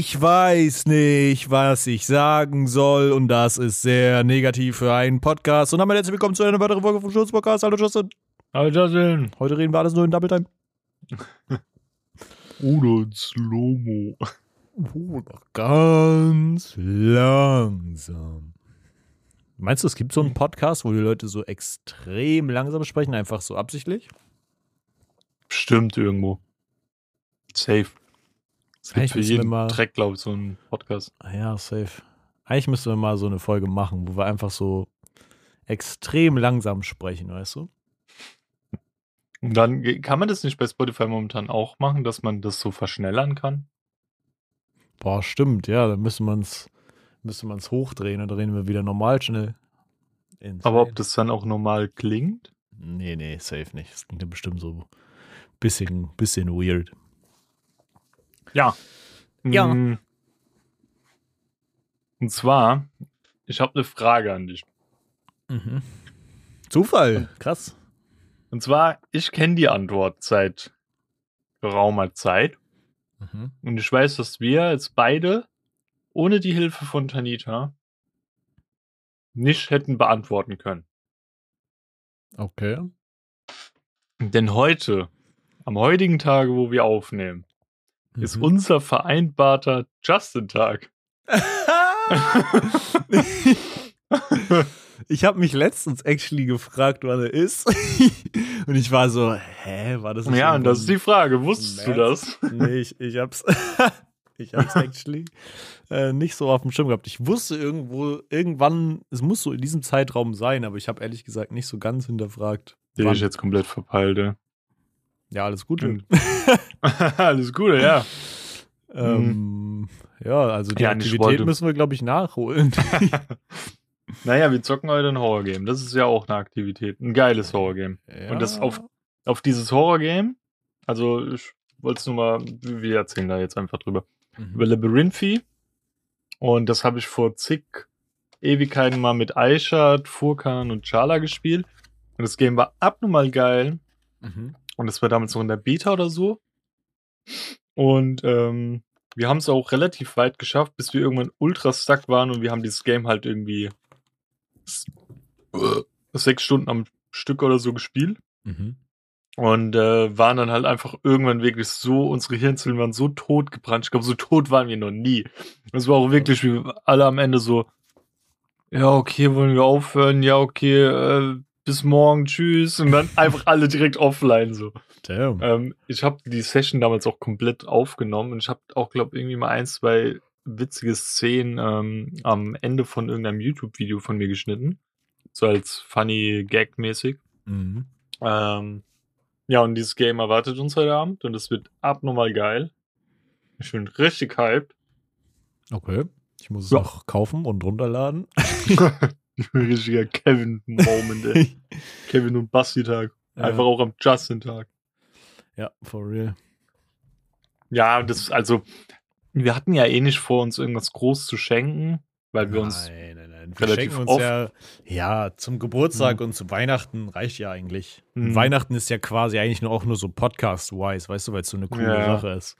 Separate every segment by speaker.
Speaker 1: Ich weiß nicht, was ich sagen soll und das ist sehr negativ für einen Podcast. Und damit herzlich willkommen zu einer weiteren Folge vom Schutz Podcast. Hallo Justin.
Speaker 2: Hallo Justin.
Speaker 1: Heute reden wir alles nur in Double Time.
Speaker 2: Oder in Slow-Mo.
Speaker 1: Noch ganz langsam. Meinst du, es gibt so einen Podcast, wo die Leute so extrem langsam sprechen, einfach so absichtlich?
Speaker 2: Stimmt irgendwo. Safe. Es
Speaker 1: Eigentlich
Speaker 2: gibt für jeden
Speaker 1: mal-
Speaker 2: Track, glaube ich, so einen Podcast.
Speaker 1: Ah Ja, safe. Eigentlich müssten wir mal so eine Folge machen, wo wir einfach so extrem langsam sprechen, weißt du?
Speaker 2: Und dann kann man das nicht bei Spotify momentan auch machen, dass man das so verschnellern kann?
Speaker 1: Boah, stimmt, ja, dann müsste man es müsste man's hochdrehen und dann reden wir wieder normal schnell. Insane.
Speaker 2: Aber ob das dann auch normal klingt?
Speaker 1: Nee, nee, safe nicht. Das klingt ja bestimmt so bisschen, bisschen weird.
Speaker 2: Ja.
Speaker 1: Ja.
Speaker 2: Mm. Und zwar, ich habe eine Frage an dich.
Speaker 1: Mhm. Zufall, krass.
Speaker 2: Und zwar, ich kenne die Antwort seit geraumer Zeit.
Speaker 1: Mhm.
Speaker 2: Und ich weiß, dass wir jetzt beide ohne die Hilfe von Tanita nicht hätten beantworten können.
Speaker 1: Okay.
Speaker 2: Denn heute, am heutigen Tage, wo wir aufnehmen, ist
Speaker 1: Mhm.
Speaker 2: unser vereinbarter Justin-Tag.
Speaker 1: ich habe mich letztens actually gefragt, wann er ist. und ich war so, hä, war das nicht
Speaker 2: ja, und das ist die Frage. Wusstest du
Speaker 1: März?
Speaker 2: das?
Speaker 1: nee, ich, ich hab's. ich hab's actually äh, nicht so auf dem Schirm gehabt. Ich wusste irgendwo, irgendwann, es muss so in diesem Zeitraum sein, aber ich habe ehrlich gesagt nicht so ganz hinterfragt.
Speaker 2: Den
Speaker 1: wann.
Speaker 2: ich jetzt komplett verpeilt. ey.
Speaker 1: Ja, alles gut.
Speaker 2: Mhm. Alles Gute, ja.
Speaker 1: Ähm, ja, also die
Speaker 2: Ja,
Speaker 1: Aktivität müssen wir, glaube ich, nachholen.
Speaker 2: Naja, wir zocken heute ein Horror-Game. Das ist ja auch eine Aktivität. Ein geiles Horror-Game. Und das auf, auf dieses Horror-Game, also ich wollte es nur mal, wir erzählen da jetzt einfach drüber. über
Speaker 1: Mhm.
Speaker 2: Labyrinthi. Und das habe ich vor zig Ewigkeiten mal mit Aishat, Furkan und Chala gespielt. Und das Game war abnormal geil.
Speaker 1: Mhm.
Speaker 2: Und das war damals noch in der Beta oder so. Und ähm, wir haben es auch relativ weit geschafft, bis wir irgendwann ultra stuck waren und wir haben dieses Game halt irgendwie äh, sechs Stunden am Stück oder so gespielt.
Speaker 1: Mhm.
Speaker 2: Und äh, waren dann halt einfach irgendwann wirklich so, unsere Hirnzellen waren so tot gebrannt. Ich glaube, so tot waren wir noch nie. Es war auch wirklich, wie alle am Ende so, ja, okay, wollen wir aufhören? Ja, okay, äh, bis morgen, tschüss. Und dann einfach alle direkt offline so.
Speaker 1: Damn.
Speaker 2: Ähm, ich habe die Session damals auch komplett aufgenommen und ich habe auch, glaube irgendwie mal ein, zwei witzige Szenen ähm, am Ende von irgendeinem YouTube-Video von mir geschnitten. So als funny Gag-mäßig.
Speaker 1: Mhm.
Speaker 2: Ähm, ja, und dieses Game erwartet uns heute Abend und es wird abnormal geil. Ich bin richtig hyped.
Speaker 1: Okay. Ich muss es
Speaker 2: Ja.
Speaker 1: noch kaufen und runterladen.
Speaker 2: richtiger Kevin-Moment, ey. Kevin und Basti-Tag. Einfach auch am Justin-Tag.
Speaker 1: Ja, for real.
Speaker 2: Ja, das, also, wir hatten ja eh nicht vor, uns irgendwas groß zu schenken, weil wir uns.
Speaker 1: nein, nein, nein. Wir
Speaker 2: relativ
Speaker 1: schenken uns
Speaker 2: oft-
Speaker 1: ja, ja, zum Geburtstag
Speaker 2: Mhm.
Speaker 1: und zu Weihnachten reicht ja eigentlich.
Speaker 2: Mhm.
Speaker 1: Weihnachten ist ja quasi eigentlich nur auch nur so Podcast-wise, weißt du, weil es so eine coole
Speaker 2: Ja.
Speaker 1: Sache ist.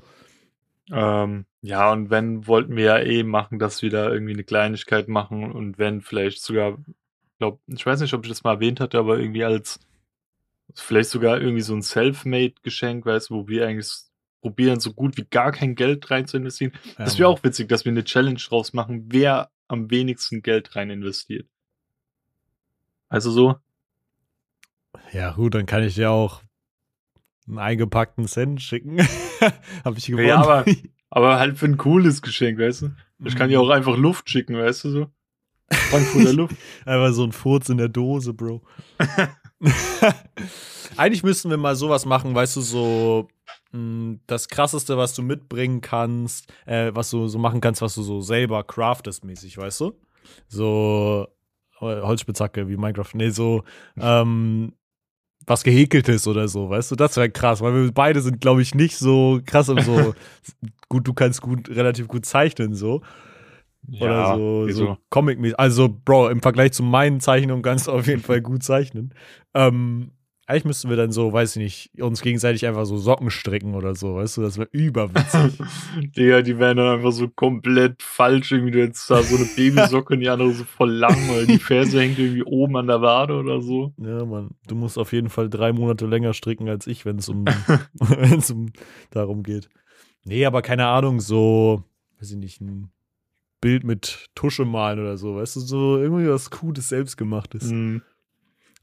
Speaker 2: Ähm, ja, und wenn, wollten wir ja eh machen, dass wir da irgendwie eine Kleinigkeit machen und wenn vielleicht sogar, glaub, ich weiß nicht, ob ich das mal erwähnt hatte, aber irgendwie als vielleicht sogar irgendwie so ein Self-Made-Geschenk, weißt du, wo wir eigentlich probieren, so gut wie gar kein Geld rein zu investieren. Das wäre auch witzig, dass wir eine Challenge draus machen, wer am wenigsten Geld rein investiert. Also so,
Speaker 1: Ja, gut, dann kann ich dir auch einen eingepackten Cent schicken. Hab ich gewonnen.
Speaker 2: Ja, aber- aber halt für ein cooles Geschenk, weißt du? Ich kann
Speaker 1: Mhm.
Speaker 2: dir auch einfach Luft schicken, weißt du so? Frankfurter Luft.
Speaker 1: Einfach so ein Furz in der Dose, Bro. Eigentlich müssten wir mal sowas machen, weißt du, so mh, das krasseste, was du mitbringen kannst, äh, was du so machen kannst, was du so selber craftest mäßig, weißt du? So Holzspitzhacke wie Minecraft. Nee, so ähm, was gehäkeltes oder so, weißt du? Das wäre krass, weil wir beide sind, glaube ich, nicht so krass und so gut, du kannst gut, relativ gut zeichnen, so. Oder so,
Speaker 2: wieso?
Speaker 1: so comic -mäßig. Also, Bro, im Vergleich zu meinen Zeichnungen kannst du auf jeden Fall gut zeichnen. Ähm, Eigentlich müssten wir dann so, weiß ich nicht, uns gegenseitig einfach so Socken stricken oder so, weißt du, das wäre überwitzig.
Speaker 2: Digga, die wären dann einfach so komplett falsch. Irgendwie, du hättest da so eine Babysocke und die andere so voll lang, weil die Ferse hängt irgendwie oben an der Wade oder so.
Speaker 1: ja, Mann, du musst auf jeden Fall drei Monate länger stricken als ich, wenn es um, wenn's um darum geht. Nee, aber keine Ahnung, so, weiß ich nicht, ein Bild mit Tusche malen oder so, weißt du, so irgendwie was Cooles, Selbstgemachtes.
Speaker 2: Mhm.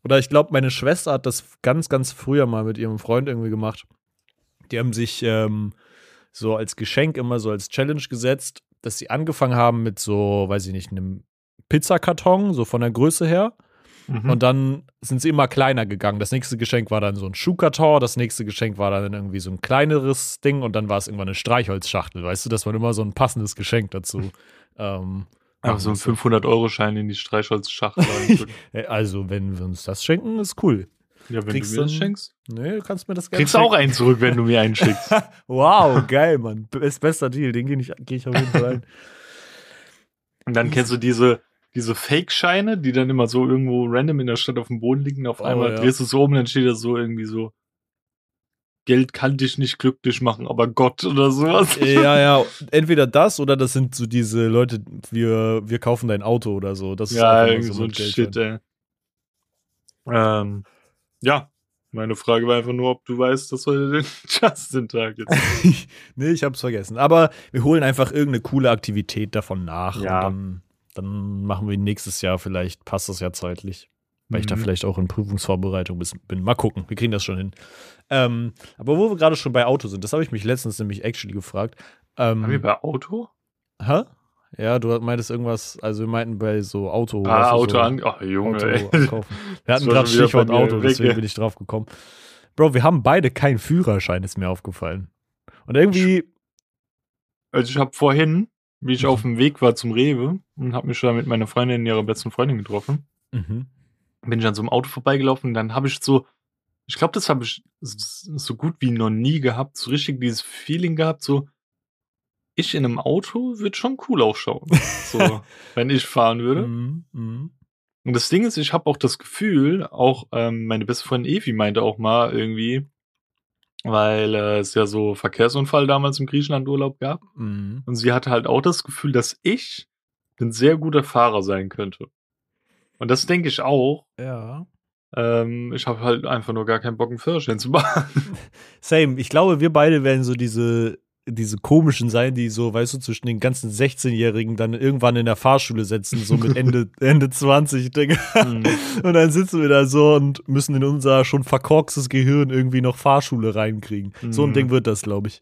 Speaker 1: Oder ich glaube, meine Schwester hat das ganz, ganz früher mal mit ihrem Freund irgendwie gemacht. Die haben sich ähm, so als Geschenk immer so als Challenge gesetzt, dass sie angefangen haben mit so, weiß ich nicht, einem Pizzakarton, so von der Größe her.
Speaker 2: Mhm.
Speaker 1: Und dann sind sie immer kleiner gegangen. Das nächste Geschenk war dann so ein Schuhkarton, das nächste Geschenk war dann irgendwie so ein kleineres Ding und dann war es irgendwann eine Streichholzschachtel, weißt du, dass man immer so ein passendes Geschenk dazu. Ähm,
Speaker 2: Einfach so ein
Speaker 1: machen
Speaker 2: 500-Euro-Schein in die.
Speaker 1: Äh, Also, wenn wir uns das schenken, ist cool.
Speaker 2: Ja, wenn
Speaker 1: Kriegst
Speaker 2: du mir das schenkst.
Speaker 1: Nee, du kannst mir das gerne
Speaker 2: Kriegst du auch einen zurück, wenn du mir einen schickst.
Speaker 1: Wow, geil, Mann. Ist bester Deal, den gehe ich, geh ich auf jeden Fall ein.
Speaker 2: Und dann kennst du diese, diese Fake-Scheine, die dann immer so irgendwo random in der Stadt auf dem Boden liegen. Auf
Speaker 1: Oh,
Speaker 2: einmal
Speaker 1: ja.
Speaker 2: drehst du es so um, dann steht da so irgendwie so: Geld kann dich nicht glücklich machen, aber Gott oder sowas.
Speaker 1: ja, ja, entweder das oder das sind so diese Leute, wir, wir kaufen dein Auto oder so. Das ist
Speaker 2: Ja,
Speaker 1: immer
Speaker 2: irgendwie so ein
Speaker 1: Geld
Speaker 2: Shit, ey. Ähm, ja, meine Frage war einfach nur, ob du weißt, dass heute den Justin-Tag ist.
Speaker 1: nee, ich hab's vergessen. Aber wir holen einfach irgendeine coole Aktivität davon nach.
Speaker 2: Ja.
Speaker 1: Und dann, dann machen wir nächstes Jahr vielleicht, passt das ja zeitlich. Weil ich da
Speaker 2: Mhm.
Speaker 1: vielleicht auch in Prüfungsvorbereitung bin. Mal gucken, wir kriegen das schon hin. Ähm, aber wo wir gerade schon bei Auto sind, das habe ich mich letztens nämlich actually gefragt. Ähm,
Speaker 2: Haben wir bei Auto?
Speaker 1: Hä? Ja, du meintest irgendwas, also wir meinten bei so Auto.
Speaker 2: ah, Auto
Speaker 1: so
Speaker 2: an. Ach, Junge,
Speaker 1: Auto. Wir hatten gerade Stichwort Auto,
Speaker 2: weg,
Speaker 1: deswegen bin ich drauf gekommen. Bro, wir haben beide keinen Führerschein, ist mir aufgefallen. Und irgendwie,
Speaker 2: Also ich habe vorhin, wie ich
Speaker 1: Mhm.
Speaker 2: auf dem Weg war zum Rewe und habe mich da mit meiner Freundin, ihrer besten Freundin getroffen,
Speaker 1: mhm.
Speaker 2: bin ich an so einem Auto vorbeigelaufen und dann habe ich so, ich glaube, das habe ich so gut wie noch nie gehabt, so richtig dieses Feeling gehabt, so ich in einem Auto würde schon cool ausschauen, so wenn ich fahren würde.
Speaker 1: Mhm. Mhm.
Speaker 2: Und das Ding ist, ich habe auch das Gefühl, auch ähm, meine beste Freundin Evi meinte auch mal irgendwie, weil äh, es ja so Verkehrsunfall damals im Griechenland-Urlaub gab.
Speaker 1: Mhm.
Speaker 2: Und sie hatte halt auch das Gefühl, dass ich ein sehr guter Fahrer sein könnte. Und das denke ich auch.
Speaker 1: Ja.
Speaker 2: Ähm, ich habe halt einfach nur gar keinen Bock, einen Führerschein zu machen.
Speaker 1: Same. Ich glaube, wir beide werden so diese, diese komischen sein, die so, weißt du, zwischen den ganzen 16-Jährigen dann irgendwann in der Fahrschule setzen, so mit Ende, Ende 20, Digga.
Speaker 2: Mhm.
Speaker 1: Und dann sitzen wir da so und müssen in unser schon verkorkstes Gehirn irgendwie noch Fahrschule reinkriegen. So ein
Speaker 2: Mhm.
Speaker 1: Ding wird das, glaube ich.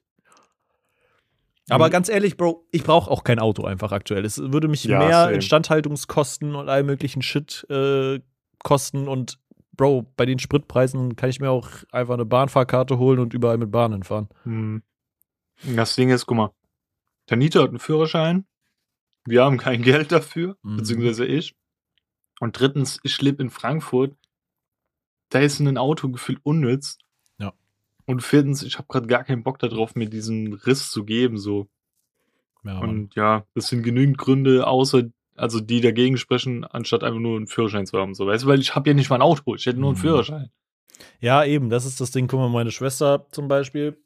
Speaker 1: Aber
Speaker 2: Mhm.
Speaker 1: ganz ehrlich, Bro, ich brauche auch kein Auto einfach aktuell. Es würde mich
Speaker 2: Ja,
Speaker 1: mehr
Speaker 2: same.
Speaker 1: Instandhaltungskosten und all möglichen Shit äh, kosten. Und Bro, bei den Spritpreisen kann ich mir auch einfach eine Bahnfahrkarte holen und überall mit Bahnen fahren.
Speaker 2: Mhm. Das Ding ist, guck mal, Tanita hat einen Führerschein. Wir haben kein Geld dafür,
Speaker 1: Mhm.
Speaker 2: beziehungsweise ich. Und drittens, ich lebe in Frankfurt. Da ist ein Auto gefühlt unnütz.
Speaker 1: Ja.
Speaker 2: Und viertens, ich habe gerade gar keinen Bock darauf, mir diesen Riss zu geben, so.
Speaker 1: Ja.
Speaker 2: Und ja, das sind genügend Gründe, außer, also die dagegen sprechen, anstatt einfach nur einen Führerschein zu haben, so. Weißt du, weil ich habe ja nicht mal ein Auto, ich hätte nur einen
Speaker 1: Mhm.
Speaker 2: Führerschein.
Speaker 1: Ja, eben, das ist das Ding. Guck mal, meine Schwester zum Beispiel,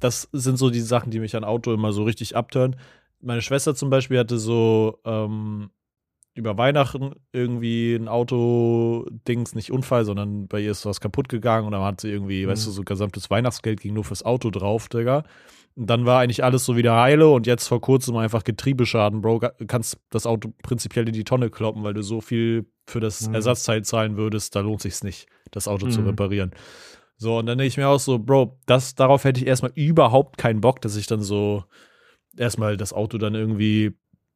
Speaker 1: das sind so die Sachen, die mich an Auto immer so richtig abtören. Meine Schwester zum Beispiel hatte so ähm, über Weihnachten irgendwie ein Auto-Dings, nicht Unfall, sondern bei ihr ist was kaputt gegangen und dann hat sie irgendwie,
Speaker 2: Mhm.
Speaker 1: weißt du, so gesamtes Weihnachtsgeld ging nur fürs Auto drauf, Digga. Dann war eigentlich alles so wieder heile und jetzt vor kurzem einfach Getriebeschaden, Bro. Kannst das Auto prinzipiell in die Tonne kloppen, weil du so viel für das
Speaker 2: Mhm.
Speaker 1: Ersatzteil zahlen würdest, da lohnt sich's nicht, das Auto zu
Speaker 2: Mhm.
Speaker 1: reparieren. So, und dann denke ich mir auch so, Bro, das, darauf hätte ich erstmal überhaupt keinen Bock, dass ich dann so erstmal das Auto dann irgendwie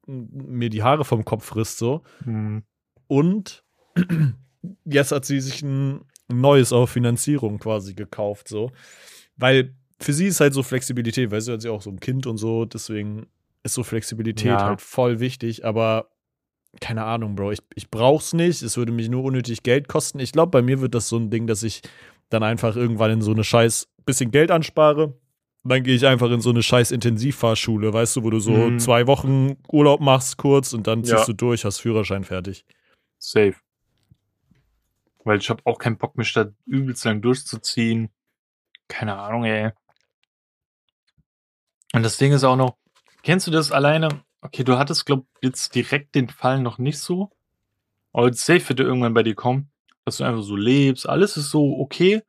Speaker 1: mir die Haare vom Kopf frisst, so.
Speaker 2: Mhm.
Speaker 1: Und jetzt hat sie sich ein neues auf Finanzierung quasi gekauft, so. Weil für sie ist halt so Flexibilität, weil sie hat sie auch so ein Kind und so, deswegen ist so Flexibilität
Speaker 2: Ja.
Speaker 1: halt voll wichtig, aber keine Ahnung, Bro, ich, ich brauch's nicht, es würde mich nur unnötig Geld kosten. Ich glaube, bei mir wird das so ein Ding, dass ich dann einfach irgendwann in so eine scheiß bisschen Geld anspare. Dann gehe ich einfach in so eine scheiß Intensivfahrschule, weißt du, wo du so
Speaker 2: Mhm.
Speaker 1: zwei Wochen Urlaub machst kurz und dann ziehst
Speaker 2: Ja.
Speaker 1: du durch, hast Führerschein fertig.
Speaker 2: Safe. Weil ich habe auch keinen Bock, mich da übelst lang durchzuziehen. Keine Ahnung, ey. Und das Ding ist auch noch, kennst du das alleine? Okay, du hattest, glaub jetzt direkt den Fall noch nicht so. Aber safe wird irgendwann bei dir kommen, dass du einfach so lebst. Alles ist so okay.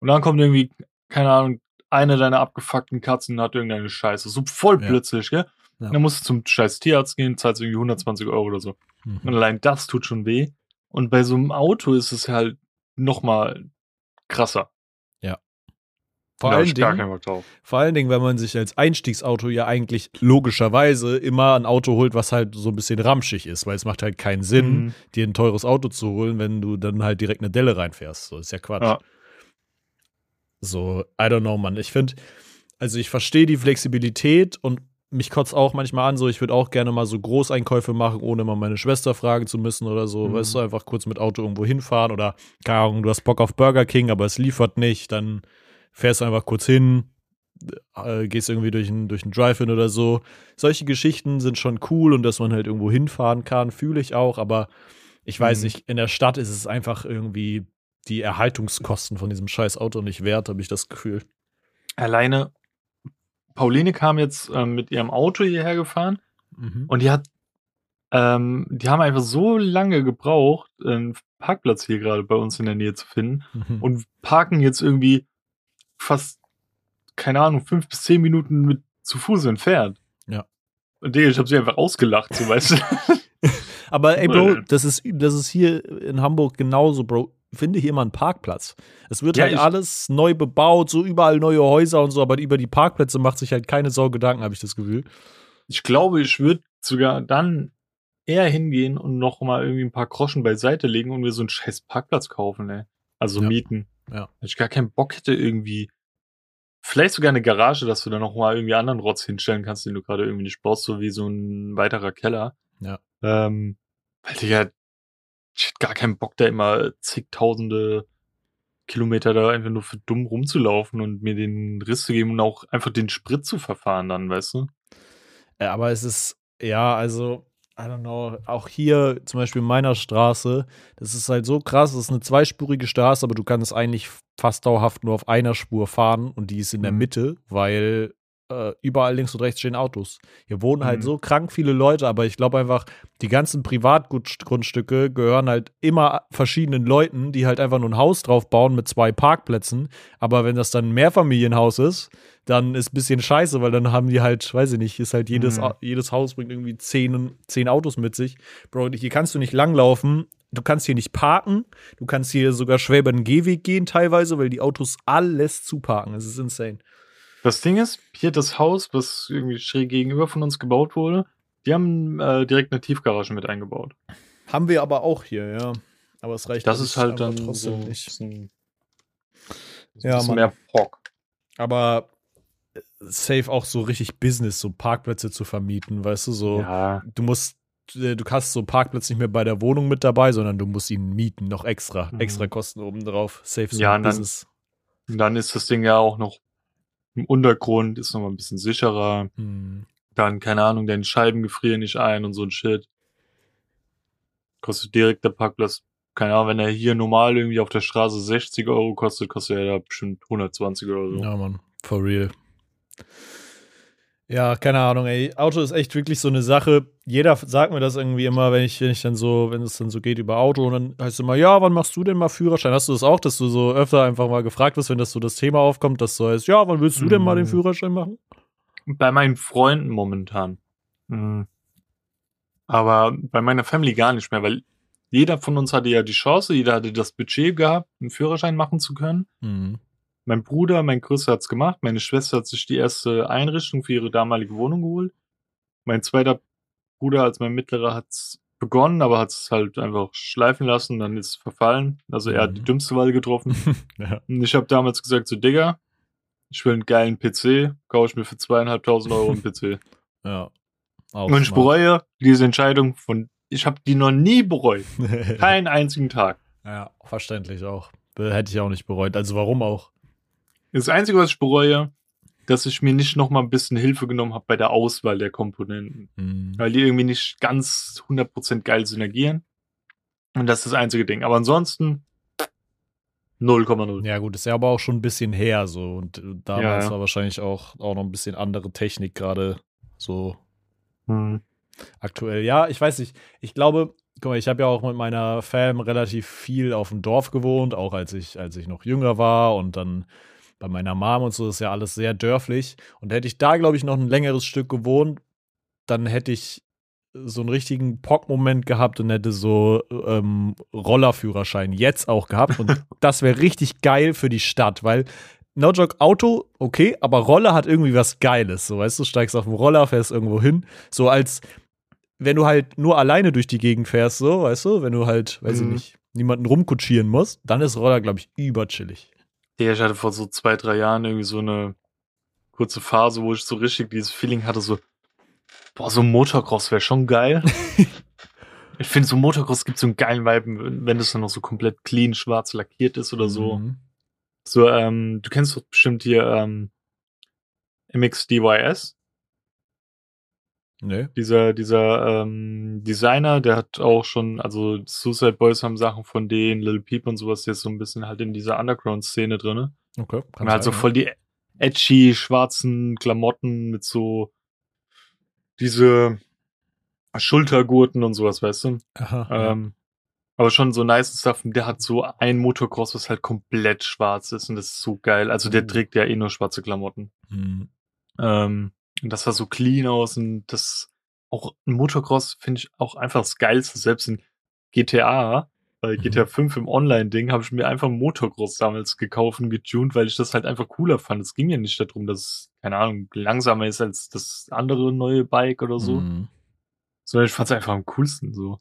Speaker 2: Und dann kommt irgendwie, keine Ahnung, eine deiner abgefuckten Katzen hat irgendeine Scheiße. So voll
Speaker 1: Ja.
Speaker 2: plötzlich, gell?
Speaker 1: Ja.
Speaker 2: Dann musst du zum scheiß Tierarzt gehen, zahlst irgendwie 120 Euro oder so. Und
Speaker 1: Mhm.
Speaker 2: allein das tut schon weh. Und bei so einem Auto ist es halt noch mal krasser.
Speaker 1: Vor
Speaker 2: Da hab
Speaker 1: allen Dingen. Vor allen Dingen, wenn man sich als Einstiegsauto ja eigentlich logischerweise immer ein Auto holt, was halt so ein bisschen ramschig ist, weil es macht halt keinen Sinn,
Speaker 2: Mhm.
Speaker 1: dir ein teures Auto zu holen, wenn du dann halt direkt eine Delle reinfährst. So ist ja Quatsch.
Speaker 2: Ja.
Speaker 1: So, I don't know, Mann. Ich finde, also ich verstehe die Flexibilität und mich kotzt auch manchmal an, so ich würde auch gerne mal so Großeinkäufe machen, ohne mal meine Schwester fragen zu müssen oder so.
Speaker 2: Mhm.
Speaker 1: Weißt du, einfach kurz mit Auto irgendwo hinfahren oder, keine Ahnung, du hast Bock auf Burger King, aber es liefert nicht, dann fährst du einfach kurz hin, äh, gehst irgendwie durch einen durch Drive-In oder so. Solche Geschichten sind schon cool und dass man halt irgendwo hinfahren kann, fühle ich auch, aber ich weiß
Speaker 2: Mhm.
Speaker 1: nicht, in der Stadt ist es einfach irgendwie die Erhaltungskosten von diesem scheiß Auto nicht wert, habe ich das Gefühl.
Speaker 2: Alleine, Pauline kam jetzt ähm, mit ihrem Auto hierher gefahren
Speaker 1: Mhm.
Speaker 2: und die hat, ähm, die haben einfach so lange gebraucht, einen Parkplatz hier gerade bei uns in der Nähe zu finden
Speaker 1: Mhm.
Speaker 2: und parken jetzt irgendwie fast, keine Ahnung, fünf bis zehn Minuten mit zu Fuß entfernt.
Speaker 1: Ja.
Speaker 2: Und ich habe sie einfach ausgelacht, so weißt du.
Speaker 1: Aber ey, Bro, das ist, das ist hier in Hamburg genauso, Bro. Finde hier mal einen Parkplatz. Es wird
Speaker 2: Ja,
Speaker 1: halt alles neu bebaut, so überall neue Häuser und so, aber über die Parkplätze macht sich halt keine Sau Gedanken, habe ich das Gefühl.
Speaker 2: Ich glaube, ich würde sogar dann eher hingehen und noch mal irgendwie ein paar Groschen beiseite legen und mir so einen scheiß Parkplatz kaufen, ey. Also
Speaker 1: Ja.
Speaker 2: mieten.
Speaker 1: Ja.
Speaker 2: Wenn ich gar keinen Bock hätte, irgendwie. Vielleicht sogar eine Garage, dass du da noch mal irgendwie anderen Rotz hinstellen kannst, den du gerade irgendwie nicht brauchst, so wie so ein weiterer Keller.
Speaker 1: Ja.
Speaker 2: Ähm, weil, Digga, ich hätte gar keinen Bock, da immer zigtausende Kilometer da einfach nur für dumm rumzulaufen und mir den Riss zu geben und auch einfach den Sprit zu verfahren dann, weißt du?
Speaker 1: Äh, aber es ist, ja, also, I don't know, auch hier zum Beispiel in meiner Straße, das ist halt so krass, es ist eine zweispurige Straße, aber du kannst eigentlich fast dauerhaft nur auf einer Spur fahren und die ist in der
Speaker 2: Mhm.
Speaker 1: Mitte, weil äh, überall links und rechts stehen Autos. Hier wohnen halt
Speaker 2: Mhm.
Speaker 1: so krank viele Leute, aber ich glaube einfach, die ganzen Privatgrundstücke gehören halt immer verschiedenen Leuten, die halt einfach nur ein Haus drauf bauen mit zwei Parkplätzen. Aber wenn das dann ein Mehrfamilienhaus ist, dann ist ein bisschen scheiße, weil dann haben die halt, weiß ich nicht, ist halt jedes,
Speaker 2: Mhm.
Speaker 1: Jedes Haus bringt irgendwie zehn, zehn Autos mit sich. Bro, hier kannst du nicht langlaufen. Du kannst hier nicht parken. Du kannst hier sogar schwer über den Gehweg gehen teilweise, weil die Autos alles zuparken. Das ist insane.
Speaker 2: Das Ding ist, hier das Haus, was irgendwie schräg gegenüber von uns gebaut wurde, die haben äh, direkt eine Tiefgarage mit eingebaut.
Speaker 1: Haben wir aber auch hier, ja. Aber es reicht
Speaker 2: Das ist halt dann
Speaker 1: trotzdem
Speaker 2: so
Speaker 1: nicht.
Speaker 2: Bisschen,
Speaker 1: Ja,
Speaker 2: bisschen
Speaker 1: Mann.
Speaker 2: mehr Pock.
Speaker 1: Aber äh, safe auch so richtig Business, so Parkplätze zu vermieten, weißt du, so.
Speaker 2: Ja,
Speaker 1: Du musst, äh, du hast so Parkplatz nicht mehr bei der Wohnung mit dabei, sondern du musst ihn mieten, noch extra,
Speaker 2: Mhm.
Speaker 1: extra Kosten obendrauf. Safe so
Speaker 2: Ja, und dann-
Speaker 1: Business.
Speaker 2: dann ist das Ding ja auch noch im Untergrund, ist noch mal ein bisschen sicherer.
Speaker 1: Hm.
Speaker 2: Dann, keine Ahnung, deine Scheiben gefrieren nicht ein und so ein Shit. Kostet direkt der Parkplatz, keine Ahnung, wenn er hier normal irgendwie auf der Straße 60 Euro kostet, kostet er da bestimmt 120 oder so.
Speaker 1: Ja, Mann, for real. Ja, keine Ahnung, ey. Auto ist echt wirklich so eine Sache. Jeder sagt mir das irgendwie immer, wenn ich, wenn ich dann so, wenn es dann so geht über Auto und dann heißt es immer, ja, wann machst du denn mal Führerschein? Hast du das auch, dass du so öfter einfach mal gefragt wirst, wenn das so das Thema aufkommt, dass so heißt, ja, wann willst du denn mal den
Speaker 2: Mhm.
Speaker 1: Führerschein machen?
Speaker 2: Bei meinen Freunden momentan. Mhm. Aber bei meiner Family gar nicht mehr, weil jeder von uns hatte ja die Chance, jeder hatte das Budget gehabt, einen Führerschein machen zu können.
Speaker 1: Mhm.
Speaker 2: Mein Bruder, mein Größter hat's gemacht, meine Schwester hat sich die erste Einrichtung für ihre damalige Wohnung geholt. Mein zweiter Bruder als mein mittlerer hat's begonnen, aber hat's halt einfach schleifen lassen, dann ist es verfallen. Also er hat die
Speaker 1: Mhm.
Speaker 2: dümmste Wahl getroffen.
Speaker 1: ja.
Speaker 2: Und ich habe damals gesagt, so Digga, ich will einen geilen PC, kaufe ich mir für zweieinhalbtausend Euro einen PC.
Speaker 1: ja. Auch
Speaker 2: Und ich
Speaker 1: smart.
Speaker 2: bereue diese Entscheidung von, ich habe die noch nie bereut. Keinen einzigen Tag.
Speaker 1: ja, verständlich auch. Hätte ich auch nicht bereut. Also warum auch?
Speaker 2: Das Einzige, was ich bereue, dass ich mir nicht noch mal ein bisschen Hilfe genommen habe bei der Auswahl der Komponenten.
Speaker 1: Mhm.
Speaker 2: Weil die irgendwie nicht ganz 100% geil synergieren. Und das ist das einzige Ding. Aber ansonsten, 0,0.
Speaker 1: Ja, gut, ist ja aber auch schon ein bisschen her so. Und äh, damals
Speaker 2: Ja, ja.
Speaker 1: war wahrscheinlich auch, auch noch ein bisschen andere Technik gerade so
Speaker 2: Hm.
Speaker 1: aktuell. Ja, ich weiß nicht. Ich glaube, guck mal, ich habe ja auch mit meiner Fam relativ viel auf dem Dorf gewohnt, auch als ich, als ich noch jünger war und dann bei meiner Mom und so ist ja alles sehr dörflich. Und hätte ich da, glaube ich, noch ein längeres Stück gewohnt, dann hätte ich so einen richtigen Pock-Moment gehabt und hätte so ähm, Rollerführerschein jetzt auch gehabt. Und das wäre richtig geil für die Stadt, weil No Joke Auto, okay, aber Roller hat irgendwie was Geiles. So, weißt du, steigst auf dem Roller, fährst irgendwo hin. So als wenn du halt nur alleine durch die Gegend fährst, so, weißt du, wenn du halt, weiß ich
Speaker 2: Mhm.
Speaker 1: nicht, niemanden rumkutschieren musst, dann ist Roller, glaube ich, überchillig.
Speaker 2: Ja, ich hatte vor so zwei, drei Jahren irgendwie so eine kurze Phase, wo ich so richtig dieses Feeling hatte, so, boah, so ein Motocross wäre schon geil. ich finde, so ein Motocross gibt so einen geilen Vibe, wenn das dann noch so komplett clean schwarz lackiert ist oder so.
Speaker 1: Mhm.
Speaker 2: So, ähm, du kennst doch bestimmt hier ähm, MXDYS,
Speaker 1: Nee.
Speaker 2: dieser, dieser ähm, Designer, der hat auch schon, also Suicide Boys haben Sachen von denen, Lil Peep und sowas, ist so ein bisschen halt in dieser Underground-Szene drinne.
Speaker 1: Okay. Kann
Speaker 2: Und halt so
Speaker 1: sein,
Speaker 2: voll die edgy schwarzen Klamotten mit so diese Schultergurten und sowas, weißt du?
Speaker 1: ja. Aha, ja.
Speaker 2: Ähm, aber schon so nice Stuff. Der hat so ein Motocross, was halt komplett schwarz ist und das ist so geil. Also der
Speaker 1: Uh.
Speaker 2: trägt ja eh nur schwarze Klamotten.
Speaker 1: Mhm.
Speaker 2: Ähm, und das sah so clean aus und das auch ein Motocross finde ich auch einfach das Geilste, selbst in GTA, bei
Speaker 1: Mhm.
Speaker 2: GTA 5 im Online-Ding habe ich mir einfach ein Motocross damals gekauft und getuned, weil ich das halt einfach cooler fand. Es ging ja nicht darum, dass es, keine Ahnung, langsamer ist als das andere neue Bike oder so,
Speaker 1: Mhm.
Speaker 2: sondern ich fand es einfach am coolsten so.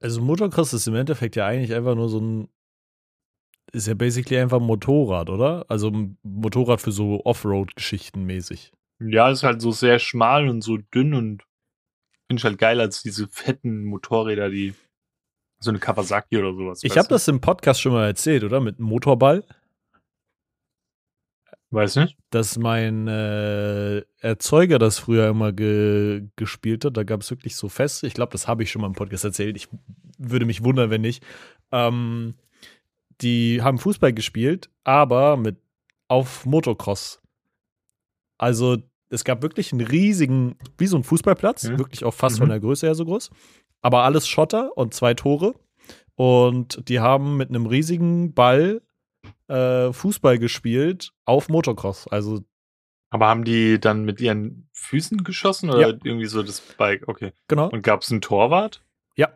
Speaker 1: Also Motocross ist im Endeffekt ja eigentlich einfach nur so ein ist ja basically einfach ein Motorrad, oder? Also ein Motorrad für so Offroad-Geschichten mäßig.
Speaker 2: Ja, ist halt so sehr schmal und so dünn und finde ich halt geil als diese fetten Motorräder, die so eine Kawasaki oder sowas.
Speaker 1: Ich habe das im Podcast schon mal erzählt, oder? Mit einem Motorball.
Speaker 2: Weiß nicht.
Speaker 1: dass mein äh, Erzeuger das früher immer ge gespielt hat. Da gab es wirklich so Feste. Ich glaube, das habe ich schon mal im Podcast erzählt. Ich würde mich wundern, wenn nicht. Ähm, die haben Fußball gespielt, aber mit auf Motocross. Also es gab wirklich einen riesigen, wie so ein Fußballplatz,
Speaker 2: Ja.
Speaker 1: wirklich auch fast
Speaker 2: Mhm.
Speaker 1: von der Größe her so groß. Aber alles Schotter und zwei Tore. Und die haben mit einem riesigen Ball äh, Fußball gespielt auf Motocross. Also
Speaker 2: Aber haben die dann mit ihren Füßen geschossen oder
Speaker 1: Ja.
Speaker 2: irgendwie so das Bike? Okay.
Speaker 1: genau.
Speaker 2: Und gab es einen Torwart?
Speaker 1: Ja,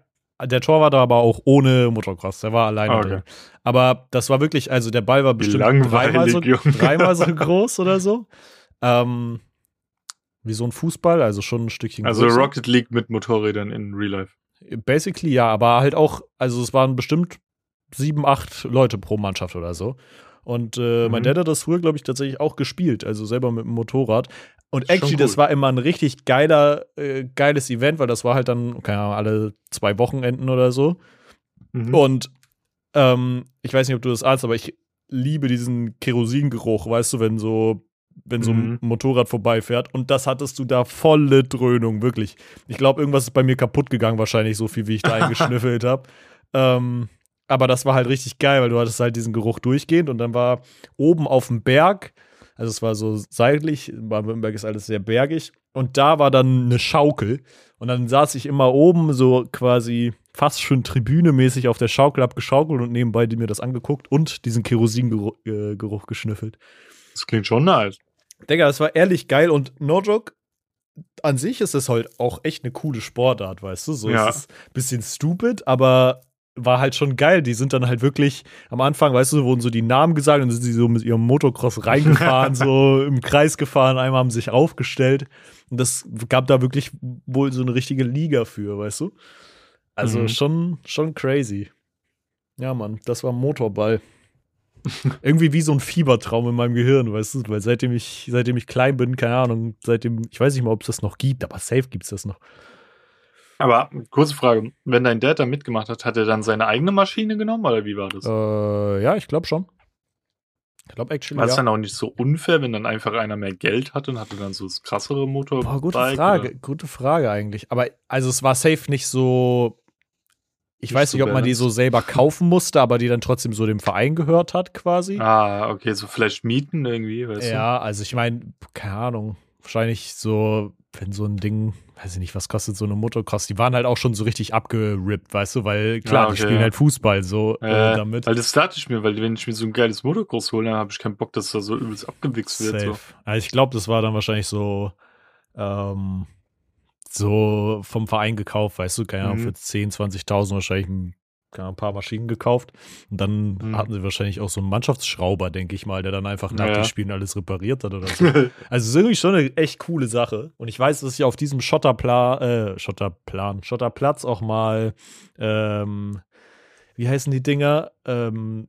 Speaker 1: der Torwart war aber auch ohne Motocross. Der war alleine
Speaker 2: Ah, okay.
Speaker 1: drin. Aber das war wirklich, also der Ball war bestimmt dreimal so, dreimal so groß oder so. Ähm, wie so ein Fußball, also schon ein Stückchen
Speaker 2: Also
Speaker 1: größer.
Speaker 2: Rocket League mit Motorrädern in Real Life.
Speaker 1: Basically ja, aber halt auch, also es waren bestimmt sieben, acht Leute pro Mannschaft oder so. Und äh, mein
Speaker 2: Mhm.
Speaker 1: Dad hat das früher, glaube ich, tatsächlich auch gespielt, also selber mit dem Motorrad. Und actually, das
Speaker 2: cool.
Speaker 1: war immer ein richtig geiler, äh, geiles Event, weil das war halt dann, keine Ahnung, alle zwei Wochenenden oder so.
Speaker 2: Mhm.
Speaker 1: Und ähm, ich weiß nicht, ob du das ahnst, aber ich liebe diesen Kerosingeruch, weißt du, wenn so, wenn so ein
Speaker 2: Mhm.
Speaker 1: Motorrad vorbeifährt. Und das hattest du da volle Dröhnung, wirklich. Ich glaube, irgendwas ist bei mir kaputt gegangen, wahrscheinlich so viel, wie ich da eingeschnüffelt habe. Ähm, aber das war halt richtig geil, weil du hattest halt diesen Geruch durchgehend und dann war oben auf dem Berg, also es war so seitlich, Baden-Württemberg ist alles sehr bergig, und da war dann eine Schaukel. Und dann saß ich immer oben so quasi fast schon tribünemäßig auf der Schaukel, hab geschaukelt und nebenbei mir das angeguckt und diesen Kerosingeruch äh, geschnüffelt.
Speaker 2: Das klingt schon nice.
Speaker 1: Digga, das war ehrlich geil und no joke, an sich ist es halt auch echt eine coole Sportart, weißt du? So
Speaker 2: Ja.
Speaker 1: es ist ein bisschen stupid, aber war halt schon geil. Die sind dann halt wirklich am Anfang, weißt du, wurden so die Namen gesagt und dann sind sie so mit ihrem Motocross reingefahren, so im Kreis gefahren, einmal haben sich aufgestellt. Und das gab da wirklich wohl so eine richtige Liga für, weißt du? Also
Speaker 2: Mhm.
Speaker 1: schon, schon crazy. Ja, Mann, das war Motorball. Irgendwie wie so ein Fiebertraum in meinem Gehirn, weißt du? Weil seitdem ich, seitdem ich klein bin, keine Ahnung, seitdem, ich weiß nicht mal, ob es das noch gibt, aber safe gibt es das noch.
Speaker 2: Aber kurze Frage, wenn dein Dad da mitgemacht hat, hat er dann seine eigene Maschine genommen oder wie war das?
Speaker 1: Äh, ja, ich glaube schon. Ich glaube actually,
Speaker 2: War es
Speaker 1: ja.
Speaker 2: dann auch nicht so unfair, wenn dann einfach einer mehr Geld hatte und hatte dann so das krassere Motor?
Speaker 1: Boah, gute Frage, gute Frage eigentlich. Aber also es war safe nicht so, ich weiß
Speaker 2: so
Speaker 1: nicht, ob man die so selber kaufen musste, aber die dann trotzdem so dem Verein gehört hat, quasi.
Speaker 2: Ah, okay, so vielleicht mieten irgendwie, weißt
Speaker 1: Ja, also ich meine, keine Ahnung, wahrscheinlich so, wenn so ein Ding, weiß ich nicht, was kostet so eine Motocross, die waren halt auch schon so richtig abgerippt, weißt du, weil klar,
Speaker 2: Ah,
Speaker 1: die
Speaker 2: okay,
Speaker 1: spielen
Speaker 2: ja.
Speaker 1: halt Fußball so
Speaker 2: du?
Speaker 1: äh,
Speaker 2: Äh,
Speaker 1: damit.
Speaker 2: Weil das dachte ich mir, weil wenn ich mir so ein geiles Motocross hole, dann habe ich keinen Bock, dass da so übelst abgewichst wird. So.
Speaker 1: Safe. Also ich glaube, das war dann wahrscheinlich so, ähm, so vom Verein gekauft, weißt du, keine Ahnung,
Speaker 2: Mhm.
Speaker 1: für 10, 20.000 wahrscheinlich ein, ein paar Maschinen gekauft. Und dann
Speaker 2: Mhm.
Speaker 1: hatten sie wahrscheinlich auch so einen Mannschaftsschrauber, denke ich mal, der dann einfach nach
Speaker 2: Ja.
Speaker 1: den Spielen alles repariert hat oder so. Also es ist irgendwie schon eine echt coole Sache. Und ich weiß, dass ich auf diesem Schotterplan, äh, Schotterplan, Schotterplatz auch mal, ähm, wie heißen die Dinger? Ähm,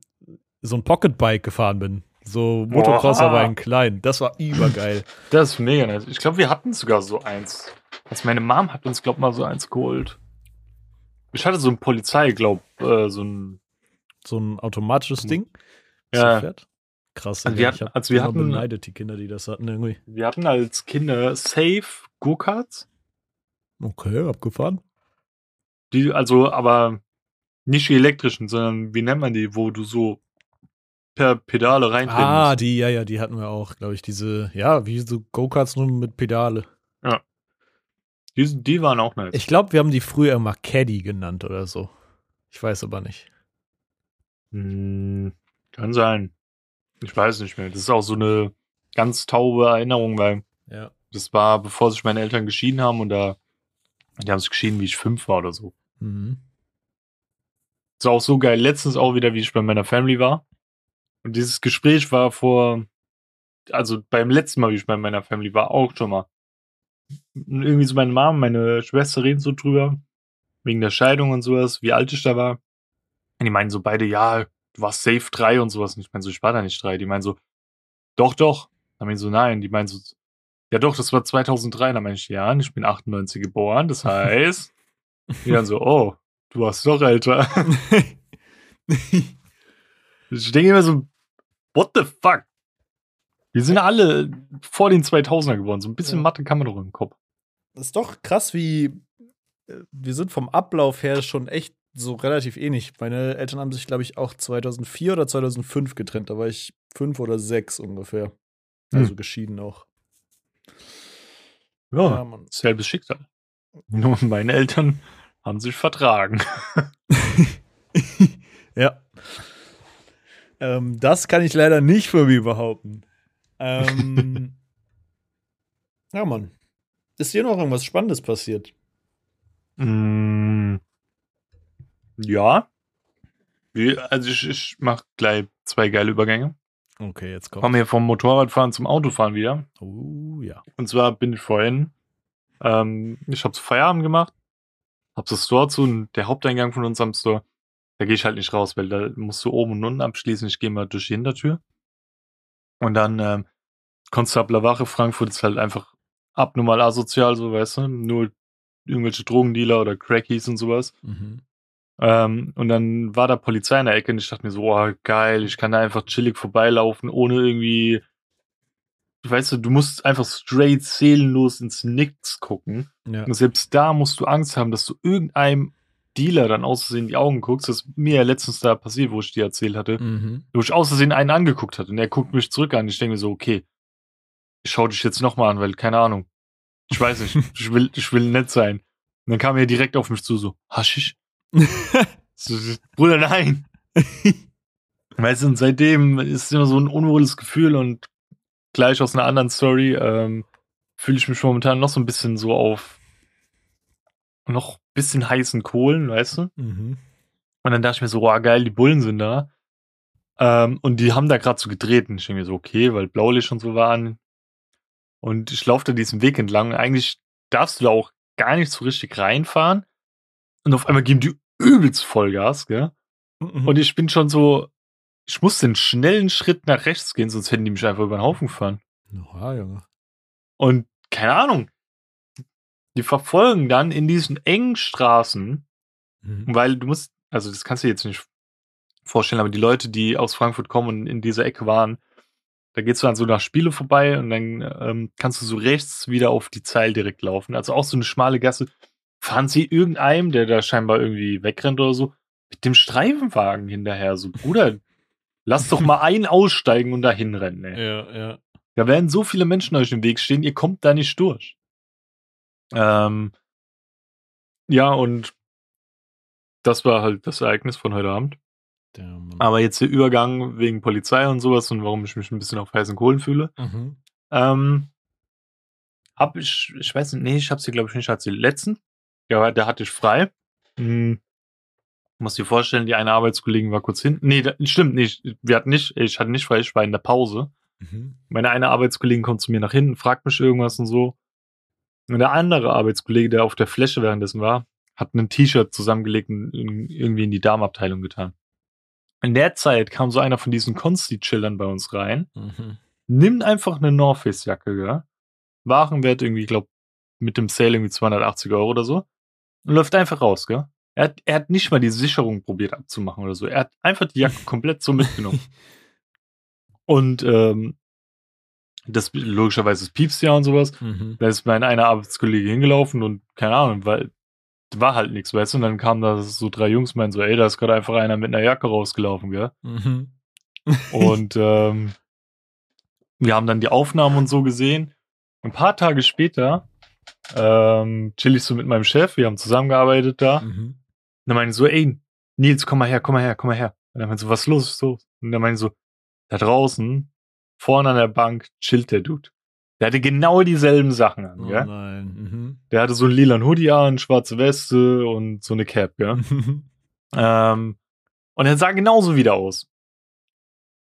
Speaker 1: so ein Pocketbike gefahren bin. So Motocross, aber in klein. Das war übergeil.
Speaker 2: Das ist mega nice. Ich glaube, wir hatten sogar so eins. Also meine Mom hat uns, glaube mal so eins geholt. Ich hatte so ein Polizei, glaub, äh, so ein.
Speaker 1: So ein automatisches Ding. das
Speaker 2: Mhm. Ja.
Speaker 1: fährt. Krass.
Speaker 2: Also wir
Speaker 1: ich
Speaker 2: hatten-
Speaker 1: hab
Speaker 2: also wir hatten-
Speaker 1: beneidet die Kinder, die das hatten irgendwie.
Speaker 2: Wir hatten als Kinder Safe Go-Karts.
Speaker 1: Okay, abgefahren.
Speaker 2: Die, also, aber nicht die elektrischen, sondern wie nennt man die, wo du so per Pedale reintreten
Speaker 1: Ah,
Speaker 2: musst.
Speaker 1: die, ja, ja, die hatten wir auch, glaube ich. Diese, ja, wie so Go-Karts nur mit Pedale.
Speaker 2: Die, die waren auch nice.
Speaker 1: Ich glaube, wir haben die früher immer Caddy genannt oder so. Ich weiß aber nicht.
Speaker 2: Hm, kann sein. Ich weiß nicht mehr. Das ist auch so eine ganz taube Erinnerung, weil
Speaker 1: Ja.
Speaker 2: das war, bevor sich meine Eltern geschieden haben und da, die haben sich geschieden, wie ich fünf war oder so.
Speaker 1: Mhm.
Speaker 2: Das ist auch so geil. Letztens auch wieder, wie ich bei meiner Family war. Und dieses Gespräch war vor, also beim letzten Mal, wie ich bei meiner Family war, auch schon mal. Und irgendwie so meine Mom, meine Schwester reden so drüber, wegen der Scheidung und sowas, wie alt ich da war. Und die meinen so beide, ja, du warst safe drei und sowas. Und ich meine so, ich war da nicht drei. Die meinen so, doch, doch. Dann meinen so, nein. Die meinen so, ja doch, das war 2003. Dann meine ich, ja, ich bin 98 geboren. Das heißt, die dann so, oh, du warst doch älter. Ich denke immer so, what the fuck? Wir sind alle vor den 2000er geworden. So ein bisschen
Speaker 1: Ja.
Speaker 2: Mathe kann man doch im Kopf.
Speaker 1: Das ist doch krass, wie äh, wir sind vom Ablauf her schon echt so relativ ähnlich. Meine Eltern haben sich, glaube ich, auch 2004 oder 2005 getrennt. Da war ich fünf oder sechs ungefähr. Also
Speaker 2: Hm.
Speaker 1: geschieden auch.
Speaker 2: Ja,
Speaker 1: Mann.
Speaker 2: selbes Schicksal. Nur meine Eltern haben sich vertragen.
Speaker 1: ja. Ähm, das kann ich leider nicht für mich behaupten. Ähm, ja, Mann. Ist dir noch irgendwas Spannendes passiert?
Speaker 2: Mm, ja. Wie- Also ich, ich mache gleich zwei geile Übergänge.
Speaker 1: Okay, jetzt kommt.
Speaker 2: Komme hier vom Motorradfahren zum Autofahren wieder.
Speaker 1: Oh, ja.
Speaker 2: Und zwar bin ich vorhin, ähm, ich habe Feierabend gemacht, hab das Store zu und der Haupteingang von unserem Store, da gehe ich halt nicht raus, weil da musst du oben und unten abschließen. Ich gehe mal durch die Hintertür. Und dann ähm, Konstabler Wache Frankfurt ist halt einfach abnormal asozial, so weißt du, nur irgendwelche Drogendealer oder Crackies und sowas.
Speaker 1: Mhm.
Speaker 2: Ähm, und dann war da Polizei in der Ecke und ich dachte mir so, oh, geil, ich kann da einfach chillig vorbeilaufen, ohne irgendwie, weißt du, du musst einfach straight seelenlos ins Nichts gucken.
Speaker 1: Ja.
Speaker 2: Und selbst da musst du Angst haben, dass du irgendeinem Dealer dann aus Versehen in die Augen guckst. Das ist mir ja letztens da passiert, wo ich dir erzählt hatte,
Speaker 1: Mhm.
Speaker 2: wo ich aus Versehen einen angeguckt hatte und er guckt mich zurück an. Ich denke mir so, okay, ich schau dich jetzt nochmal an, weil, keine Ahnung, ich weiß nicht, ich will, ich will nett sein. Und dann kam er direkt auf mich zu, so, Haschisch? So, Bruder, nein. weißt du, und seitdem ist es immer so ein unwohles Gefühl und gleich aus einer anderen Story ähm, fühle ich mich momentan noch so ein bisschen so auf noch bisschen heißen Kohlen, weißt du?
Speaker 1: Mhm.
Speaker 2: Und dann dachte ich mir so, wow, geil, die Bullen sind da. Ähm, und die haben da gerade so gedreht. Und ich denke mir so, okay, weil Blaulicht und so waren. Und ich laufe da diesen Weg entlang. Und eigentlich darfst du da auch gar nicht so richtig reinfahren. Und auf einmal geben die übelst Vollgas, gell?
Speaker 1: Mhm.
Speaker 2: Und ich bin schon so, ich muss den schnellen Schritt nach rechts gehen, sonst hätten die mich einfach über den Haufen gefahren.
Speaker 1: Ja, Junge.
Speaker 2: Und keine Ahnung. Die verfolgen dann in diesen engen Straßen,
Speaker 1: Mhm.
Speaker 2: weil du musst, also das kannst du dir jetzt nicht vorstellen, aber die Leute, die aus Frankfurt kommen und in dieser Ecke waren, da gehst du dann so nach Spiele vorbei und dann ähm, kannst du so rechts wieder auf die Zeil direkt laufen. Also auch so eine schmale Gasse. fahren sie irgendeinem, der da scheinbar irgendwie wegrennt oder so, mit dem Streifenwagen hinterher. So, Bruder, lass doch mal einen aussteigen und dahin rennen, ey.
Speaker 1: Ja, ja.
Speaker 2: Da werden so viele Menschen euch im Weg stehen, ihr kommt da nicht durch. Ähm, ja, und das war halt das Ereignis von heute Abend. Aber jetzt der Übergang wegen Polizei und sowas und warum ich mich ein bisschen auf heißen Kohlen fühle.
Speaker 1: Mhm.
Speaker 2: Ähm, hab ich, ich weiß nicht, nee, ich hab sie, glaube ich, nicht als die letzten. Ja, der hatte ich frei. Hm. Muss dir vorstellen, die eine Arbeitskollegin war kurz hinten. Nee, da, stimmt nicht. Wir hatten nicht, ich hatte nicht frei, ich war in der Pause.
Speaker 1: Mhm.
Speaker 2: Meine eine Arbeitskollegin kommt zu mir nach hinten, fragt mich irgendwas und so. Und der andere Arbeitskollege, der auf der Fläche währenddessen war, hat ein T-Shirt zusammengelegt und irgendwie in die Darmabteilung getan. In der Zeit kam so einer von diesen Consti-Chillern bei uns rein,
Speaker 1: Mhm.
Speaker 2: nimmt einfach eine North Face Jacke, ja. Warenwert irgendwie, ich glaube, mit dem Sale irgendwie 280 Euro oder so. Und läuft einfach raus, gell. Er hat, er hat nicht mal die Sicherung probiert abzumachen oder so. Er hat einfach die Jacke komplett so mitgenommen. Und ähm, das logischerweise das piepst ja und sowas.
Speaker 1: Mhm.
Speaker 2: Da ist mein einer Arbeitskollege hingelaufen und keine Ahnung, weil war halt nichts, weißt du? Und dann kamen da so drei Jungs, meinen so, ey, da ist gerade einfach einer mit einer Jacke rausgelaufen, gell?
Speaker 1: Mhm.
Speaker 2: Und ähm, wir haben dann die Aufnahmen und so gesehen. Ein paar Tage später ähm, chill ich so mit meinem Chef, wir haben zusammengearbeitet da. Und
Speaker 1: Mhm.
Speaker 2: dann meine ich so, ey, Nils, komm mal her, komm mal her, komm mal her. Und dann meinte so, was ist los, was ist los? Und dann meine ich so, da draußen, vorne an der Bank, chillt der Dude. Der hatte genau dieselben Sachen an,
Speaker 1: Oh
Speaker 2: gell?
Speaker 1: nein.
Speaker 2: Der hatte so einen lilan Hoodie an, schwarze Weste und so eine Cap, ja.
Speaker 1: Mhm.
Speaker 2: Ähm, und er sah genauso wieder aus.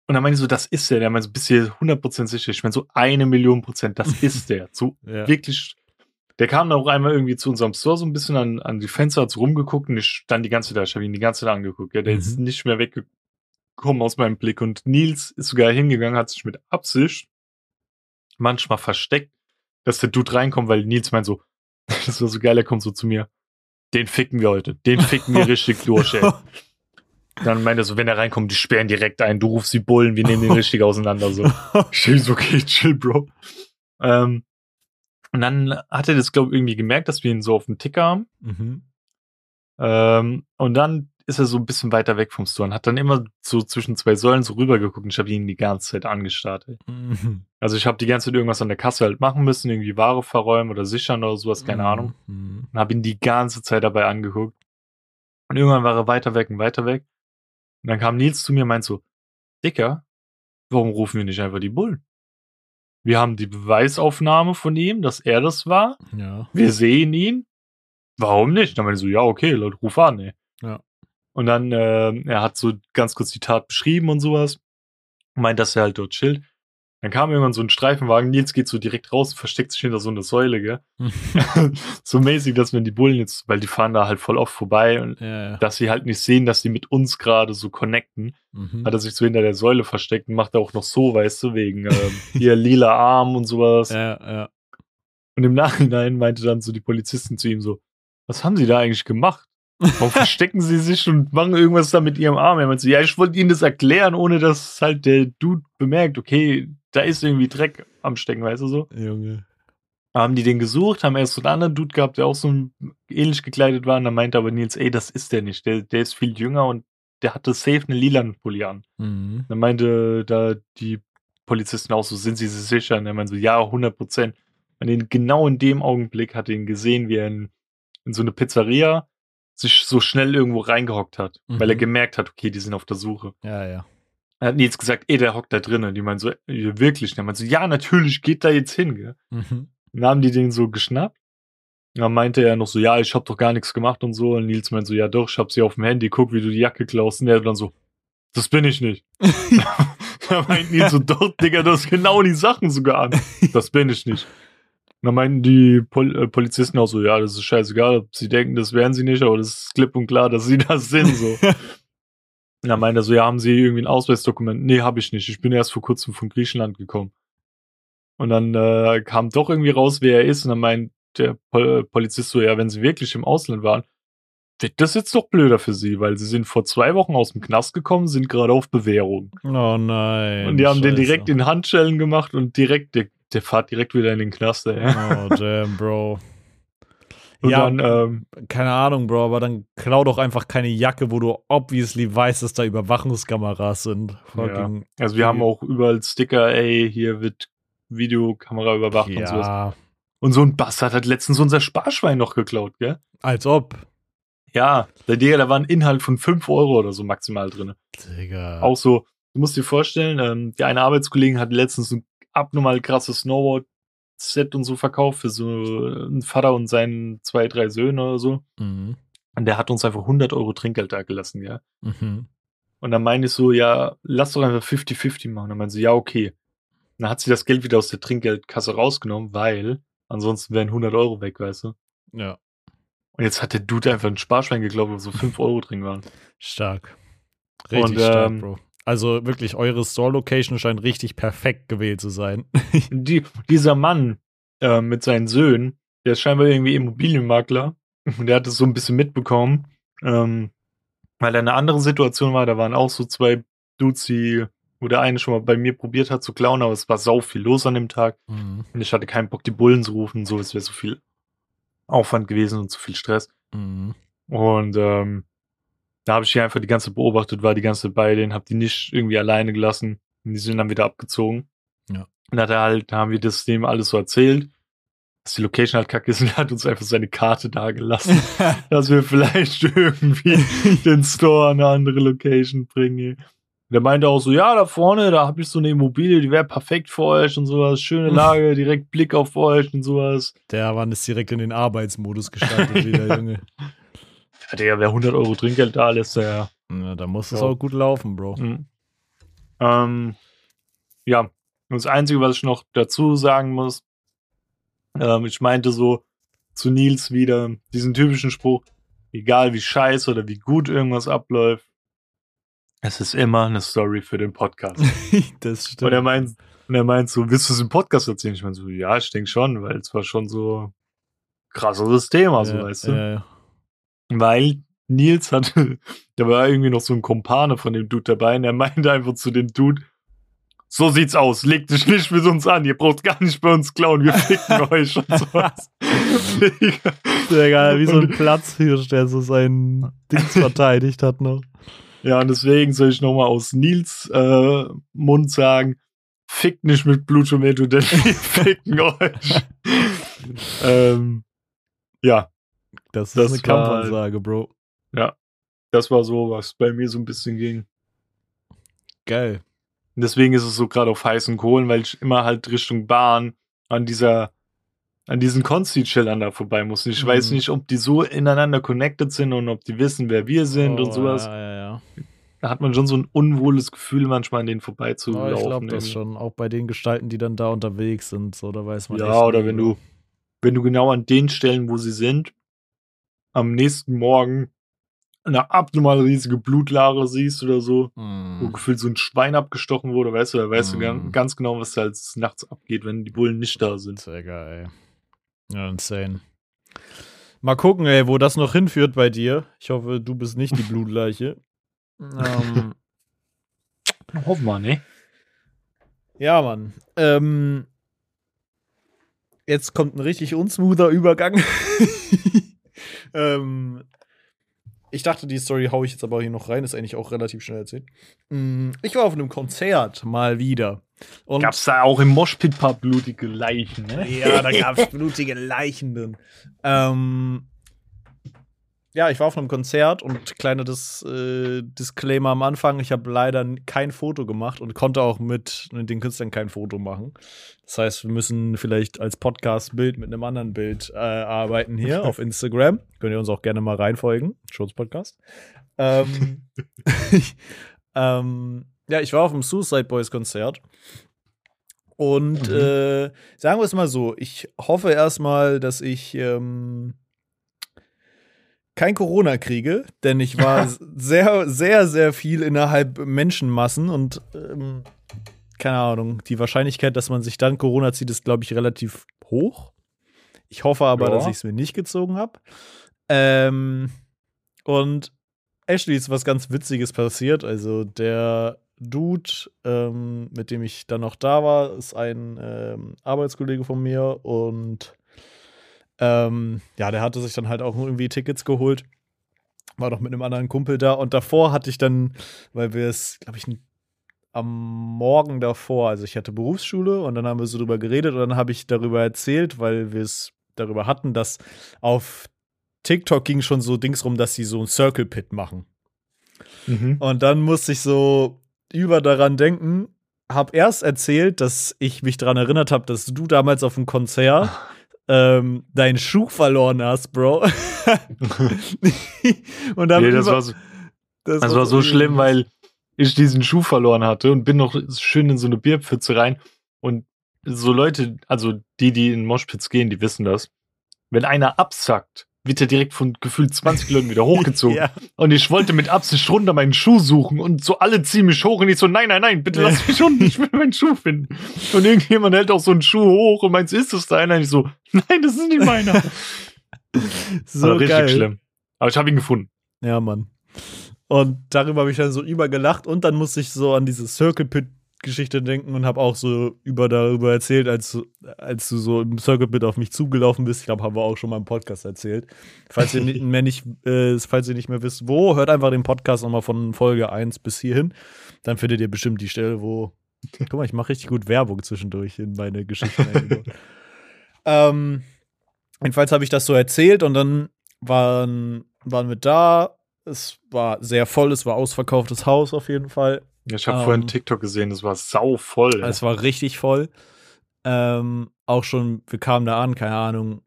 Speaker 2: Und dann meine ich so, das ist der. Der meinte so, bist du dir 100% sicher? Ich meine so eine Million Prozent, das ist der. So
Speaker 1: ja.
Speaker 2: wirklich. Der kam dann auch einmal irgendwie zu unserem Store so ein bisschen an, an die Fenster, hat so rumgeguckt und ich stand die ganze Zeit da. Ich habe ihn die ganze Zeit angeguckt. Ja, der
Speaker 1: Mhm.
Speaker 2: ist nicht mehr weggekommen aus meinem Blick. Und Nils ist sogar hingegangen, hat sich mit Absicht manchmal versteckt, dass der Dude reinkommt, weil Nils meint so, das war so geil, er kommt so zu mir. Den ficken wir heute. Den ficken wir richtig durch, ey. Dann meint er so, wenn er reinkommt, die sperren direkt ein, du rufst die Bullen, wir nehmen den richtig auseinander, so. Ich so, okay, chill, Bro. Ähm, und dann hat er das, glaube ich, irgendwie gemerkt, dass wir ihn so auf dem Ticker haben.
Speaker 1: Mhm.
Speaker 2: Ähm, und dann ist er so ein bisschen weiter weg vom Store und hat dann immer so zwischen zwei Säulen so rübergeguckt und ich habe ihn die ganze Zeit angestarrt. Ey.
Speaker 1: Mhm.
Speaker 2: Also ich habe die ganze Zeit irgendwas an der Kasse halt machen müssen, irgendwie Ware verräumen oder sichern oder sowas, keine Ahnung.
Speaker 1: Mhm.
Speaker 2: Und habe ihn die ganze Zeit dabei angeguckt. Und irgendwann war er weiter weg und weiter weg. Und dann kam Nils zu mir und meint so, Dicker, warum rufen wir nicht einfach die Bullen? Wir haben die Beweisaufnahme von ihm, dass er das war.
Speaker 1: Ja.
Speaker 2: Wir sehen ihn. Warum nicht? Dann meinte ich so, ja, okay, Leute, ruf an, ey.
Speaker 1: Ja.
Speaker 2: Und dann, ähm, er hat so ganz kurz die Tat beschrieben und sowas. Meint, dass er halt dort chillt. Dann kam irgendwann so ein Streifenwagen. Nils geht so direkt raus, versteckt sich hinter so einer Säule, gell? so mäßig, dass wenn die Bullen jetzt, weil die fahren da halt voll oft vorbei und
Speaker 1: ja, ja.
Speaker 2: dass sie halt nicht sehen, dass die mit uns gerade so connecten,
Speaker 1: Mhm.
Speaker 2: hat er sich so hinter der Säule versteckt und macht er auch noch so, weißt du, wegen ähm, ihr lila Arm und sowas.
Speaker 1: ja, ja.
Speaker 2: Und im Nachhinein meinte dann so die Polizisten zu ihm so, was haben sie da eigentlich gemacht? Warum verstecken sie sich und machen irgendwas da mit ihrem Arm? Er meinte so, ja, ich wollte ihnen das erklären, ohne dass halt der Dude bemerkt, okay, da ist irgendwie Dreck am Stecken, weißt du so.
Speaker 1: Junge.
Speaker 2: Haben die den gesucht, haben erst so einen anderen Dude gehabt, der auch so ähnlich gekleidet war. Und dann meinte aber Nils, ey, das ist der nicht. Der, der ist viel jünger und der hatte safe eine lilan Pulli an.
Speaker 1: Mhm.
Speaker 2: Dann meinte da die Polizisten auch so, sind sie sich sicher? Und er meinte so, ja, 100 Prozent. Und genau in dem Augenblick hat er ihn gesehen, wie er in, in so eine Pizzeria sich so schnell irgendwo reingehockt hat,
Speaker 1: Mhm.
Speaker 2: weil er gemerkt hat, okay, die sind auf der Suche.
Speaker 1: Ja, ja.
Speaker 2: Er hat Nils gesagt, ey, der hockt da drinnen. Die meinen so, "Äh, wirklich? Und er meinte so, ja, natürlich, geht da jetzt hin, gell?
Speaker 1: Mhm.
Speaker 2: Dann haben die den so geschnappt. Dann meinte er noch so, ja, ich hab doch gar nichts gemacht und so. Und Nils meinte so, ja doch, ich hab sie auf dem Handy, guck, wie du die Jacke klaust. Und er dann so, das bin ich nicht. da meint Nils so, doch, Digga, du hast genau die Sachen sogar an. Das bin ich nicht. Und dann meinten die Pol äh, Polizisten auch so, ja, das ist scheißegal, ob sie denken, das wären sie nicht, aber das ist klipp und klar, dass sie das sind, so. Und dann meinte er so, ja, haben sie irgendwie ein Ausweisdokument? Nee, hab ich nicht. Ich bin erst vor kurzem von Griechenland gekommen. Und dann äh, kam doch irgendwie raus, wer er ist. Und dann meint der Pol Polizist so, ja, wenn sie wirklich im Ausland waren, wird das jetzt doch blöder für sie, weil sie sind vor zwei Wochen aus dem Knast gekommen, sind gerade auf Bewährung.
Speaker 1: Oh nein.
Speaker 2: und die haben den
Speaker 1: Scheiße.
Speaker 2: direkt in Handschellen gemacht und direkt, der, der fährt direkt wieder in den Knast, ey.
Speaker 1: Oh, damn, Bro.
Speaker 2: Und
Speaker 1: Ja.
Speaker 2: dann, ähm,
Speaker 1: Keine Ahnung, Bro, aber dann klau doch einfach keine Jacke, wo du obviously weißt, dass da Überwachungskameras sind. Fucking.
Speaker 2: also wir haben auch überall Sticker, ey, hier wird Videokamera überwacht und sowas.
Speaker 1: Ja,
Speaker 2: Und so ein Bastard hat letztens unser Sparschwein noch geklaut, gell?
Speaker 1: als ob.
Speaker 2: Ja, der Digga, da war ein Inhalt von 5 Euro oder so maximal drin.
Speaker 1: Digga.
Speaker 2: Auch so, du musst dir vorstellen, ähm, die eine Arbeitskollegin hat letztens ein abnormal krasses Snowboard-Set und so verkauft für so einen Vater und seinen zwei, drei Söhne oder so.
Speaker 1: Mhm.
Speaker 2: Und der hat uns einfach 100 Euro Trinkgeld da gelassen, ja.
Speaker 1: Mhm.
Speaker 2: Und dann meinte ich so, ja, lass doch einfach 50-50 machen. Dann meinte sie, ja, okay. Und dann hat sie das Geld wieder aus der Trinkgeldkasse rausgenommen, weil ansonsten wären 100 Euro weg, weißt du.
Speaker 1: Ja,
Speaker 2: Und jetzt hat der Dude einfach ein Sparschwein geglaubt, wo so 5 Euro drin waren.
Speaker 1: stark. Richtig
Speaker 2: Und,
Speaker 1: stark,
Speaker 2: ähm,
Speaker 1: Bro. Also wirklich, eure Store-Location scheint richtig perfekt gewählt zu sein.
Speaker 2: Die, dieser Mann äh, mit seinen Söhnen, der ist scheinbar irgendwie Immobilienmakler. Und der hat es so ein bisschen mitbekommen, ähm, weil er in einer anderen Situation war. Da waren auch so zwei Dudes, die, wo der eine schon mal bei mir probiert hat zu klauen, aber es war sau viel los an dem Tag.
Speaker 1: Mhm.
Speaker 2: Und ich hatte keinen Bock, die Bullen zu rufen. So, es wäre so viel Aufwand gewesen und zu viel Stress.
Speaker 1: Mhm.
Speaker 2: Und ähm, da habe ich die einfach die ganze beobachtet, war die ganze bei denen, habe die nicht irgendwie alleine gelassen. Und die sind dann wieder abgezogen.
Speaker 1: Ja.
Speaker 2: Und hat er halt, da haben wir das dem alles so erzählt, dass die Location halt kacke ist und er hat uns einfach seine Karte da gelassen, dass wir vielleicht irgendwie den Store an eine andere Location bringen. Und der meinte auch so, ja, da vorne, da habe ich so eine Immobilie, die wäre perfekt für euch und sowas. Schöne Lage, direkt Blick auf euch und sowas.
Speaker 1: Der Mann ist direkt in den Arbeitsmodus gestartet wieder,
Speaker 2: Ja.
Speaker 1: Junge.
Speaker 2: Ja, Digga, wer 100 Euro Trinkgeld da lässt, der
Speaker 1: Ja, da muss es auch gut laufen, Bro.
Speaker 2: Mhm. Ähm, ja, und das Einzige, was ich noch dazu sagen muss, ähm, ich meinte so zu Nils wieder diesen typischen Spruch, egal wie scheiße oder wie gut irgendwas abläuft, es ist immer eine Story für den Podcast.
Speaker 1: das
Speaker 2: und
Speaker 1: stimmt.
Speaker 2: er meint, und er meint so, willst du es im Podcast erzählen? Ich meine so, ja, ich denke schon, weil es war schon so krasseres Thema, so
Speaker 1: ja,
Speaker 2: weißt du.
Speaker 1: ja, ja.
Speaker 2: Weil Nils hatte, da war irgendwie noch so ein Kumpane von dem Dude dabei und er meinte einfach zu dem Dude, so sieht's aus, legt dich nicht mit uns an, ihr braucht gar nicht bei uns klauen, wir ficken euch und sowas. Digga.
Speaker 1: Digga, wie so ein Platzhirsch, der so seinen Dings verteidigt hat noch.
Speaker 2: ja, und deswegen soll ich nochmal aus Nils äh, Mund sagen, fickt nicht mit Blutschometo, denn wir ficken euch. ähm, ja,
Speaker 1: Das ist
Speaker 2: Das
Speaker 1: eine Kampfansage, Bro.
Speaker 2: das war so, was bei mir so ein bisschen ging.
Speaker 1: Geil.
Speaker 2: Deswegen ist es so gerade auf heißen Kohlen, weil ich immer halt Richtung Bahn an dieser, an diesen Consti-Chillern da vorbei muss. Und ich
Speaker 1: Mhm.
Speaker 2: weiß nicht, ob die so ineinander connected sind und ob die wissen, wer wir sind
Speaker 1: oh,
Speaker 2: und sowas.
Speaker 1: Ja, ja, ja.
Speaker 2: Da hat man schon so ein unwohles Gefühl, manchmal an denen
Speaker 1: Oh,
Speaker 2: vorbeizulaufen.
Speaker 1: ich glaube das schon. Auch bei den Gestalten, die dann da unterwegs sind, so, da weiß man
Speaker 2: Ja, oder wenn du, wenn du genau an den Stellen, wo sie sind, am nächsten Morgen eine abnormal riesige Blutlare siehst oder so, wo
Speaker 1: Mhm.
Speaker 2: gefühlt so ein Schwein abgestochen wurde, weißt du, da weißt du
Speaker 1: Mhm.
Speaker 2: ganz, genau, was da als nachts abgeht, wenn die Bullen nicht da sind.
Speaker 1: Sehr geil. Ja, insane. Mal gucken, ey, wo das noch hinführt bei dir. Ich hoffe, du bist nicht die Blutleiche. ähm,
Speaker 2: Hoffen wir, ne?
Speaker 1: ja, Mann. Ähm, jetzt kommt ein richtig unsmoother Übergang. ähm, ich dachte, die Story haue ich jetzt aber hier noch rein. Ist eigentlich auch relativ schnell erzählt. Mm, Ich war auf einem Konzert mal wieder. Und
Speaker 2: Gab's da auch im Moshpit paar blutige Leichen, ne?
Speaker 1: Ja, da gab es blutige Leichen drin. Ähm, ja, ich war auf einem Konzert und kleiner Dis äh, Disclaimer am Anfang, ich habe leider kein Foto gemacht und konnte auch mit den Künstlern kein Foto machen. Das heißt, wir müssen vielleicht als Podcast-Bild mit einem anderen Bild äh, arbeiten hier auf Instagram. Könnt ihr uns auch gerne mal reinfolgen. Schutz-Podcast. Ähm, ähm, ja, ich war auf dem Suicide Boys Konzert. Und
Speaker 2: Mhm.
Speaker 1: äh, sagen wir es mal so, ich hoffe erstmal, dass ich ähm, kein Corona kriege, denn ich war sehr, sehr, sehr viel innerhalb Menschenmassen und ähm, keine Ahnung, die Wahrscheinlichkeit, dass man sich dann Corona zieht, ist, glaube ich, relativ hoch. Ich hoffe aber,
Speaker 2: Ja.
Speaker 1: dass ich es mir nicht gezogen habe. Ähm, und Ashley ist was ganz Witziges passiert. Also der Dude, ähm, mit dem ich dann noch da war, ist ein ähm, Arbeitskollege von mir und Ähm, ja, der hatte sich dann halt auch irgendwie Tickets geholt. War doch mit einem anderen Kumpel da. Und davor hatte ich dann, weil wir es, glaube ich, am Morgen davor, also ich hatte Berufsschule und dann haben wir so drüber geredet und dann habe ich darüber erzählt, weil wir es darüber hatten, dass auf TikTok ging schon so Dings rum, dass sie so ein Circle Pit machen. Mhm. Und dann musste ich so über daran denken, habe erst erzählt, dass ich mich daran erinnert habe, dass du damals auf dem Konzert ähm, deinen Schuh verloren hast, Bro.
Speaker 2: und dann nee, das war so, das, das war so schlimm, weil ich diesen Schuh verloren hatte und bin noch schön in so eine Bierpfütze rein. Und so Leute, also die, die in Moshpits gehen, die wissen das. Wenn einer absackt, wird er direkt von gefühlt 20 Leuten wieder hochgezogen. ja. Und ich wollte mit Absicht runter meinen Schuh suchen und so alle ziehen mich hoch und ich so, nein, nein, nein, bitte lass mich unten, ich will meinen Schuh finden. Und irgendjemand hält auch so einen Schuh hoch und meint, ist das deiner? Und ich so, nein, das ist nicht meiner. so richtig geil. schlimm. Aber ich habe ihn gefunden.
Speaker 1: Ja, Mann. Und darüber habe ich dann so übergelacht und dann musste ich so an diese Circle Pit Geschichte denken und habe auch so über darüber erzählt, als, als du so im Circle Pit auf mich zugelaufen bist. Ich glaube, haben wir auch schon mal im Podcast erzählt. Falls ihr nicht mehr, nicht, äh, falls ihr nicht mehr wisst, wo, hört einfach den Podcast nochmal von Folge 1 bis hierhin. Dann findet ihr bestimmt die Stelle, wo. Guck mal, ich mache richtig gut Werbung zwischendurch in meine Geschichten. ähm, jedenfalls habe ich das so erzählt und dann waren, waren wir da. Es war sehr voll, es war ausverkauftes Haus auf jeden Fall.
Speaker 2: Ich habe ähm, vorhin TikTok gesehen, es war sau voll.
Speaker 1: Es war richtig voll. Ähm, auch schon, wir kamen da an, keine Ahnung,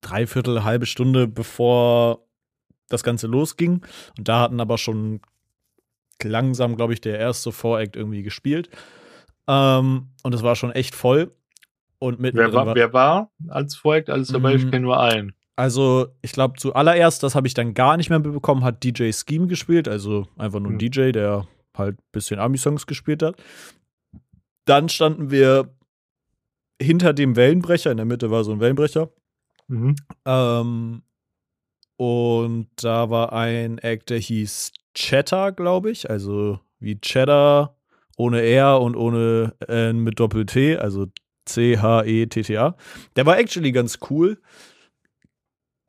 Speaker 1: dreiviertel, halbe Stunde bevor das Ganze losging. Und da hatten aber schon langsam, glaube ich, der erste Voract irgendwie gespielt. Ähm, und es war schon echt voll. Und
Speaker 2: wer war, war, wer war als Voract alles dabei? Ich mhm. kenne nur einen.
Speaker 1: Also, ich glaube, zuallererst, das habe ich dann gar nicht mehr bekommen, hat DJ Scheme gespielt. Also einfach nur ein mhm. DJ, der halt ein bisschen Ami-Songs gespielt hat. Dann standen wir hinter dem Wellenbrecher. In der Mitte war so ein Wellenbrecher. Mhm. Ähm, und da war ein Act, der hieß Cheddar, glaube ich. Also wie Cheddar ohne R und ohne N mit Doppel-T, also C-H-E-T-T-A. Der war actually ganz cool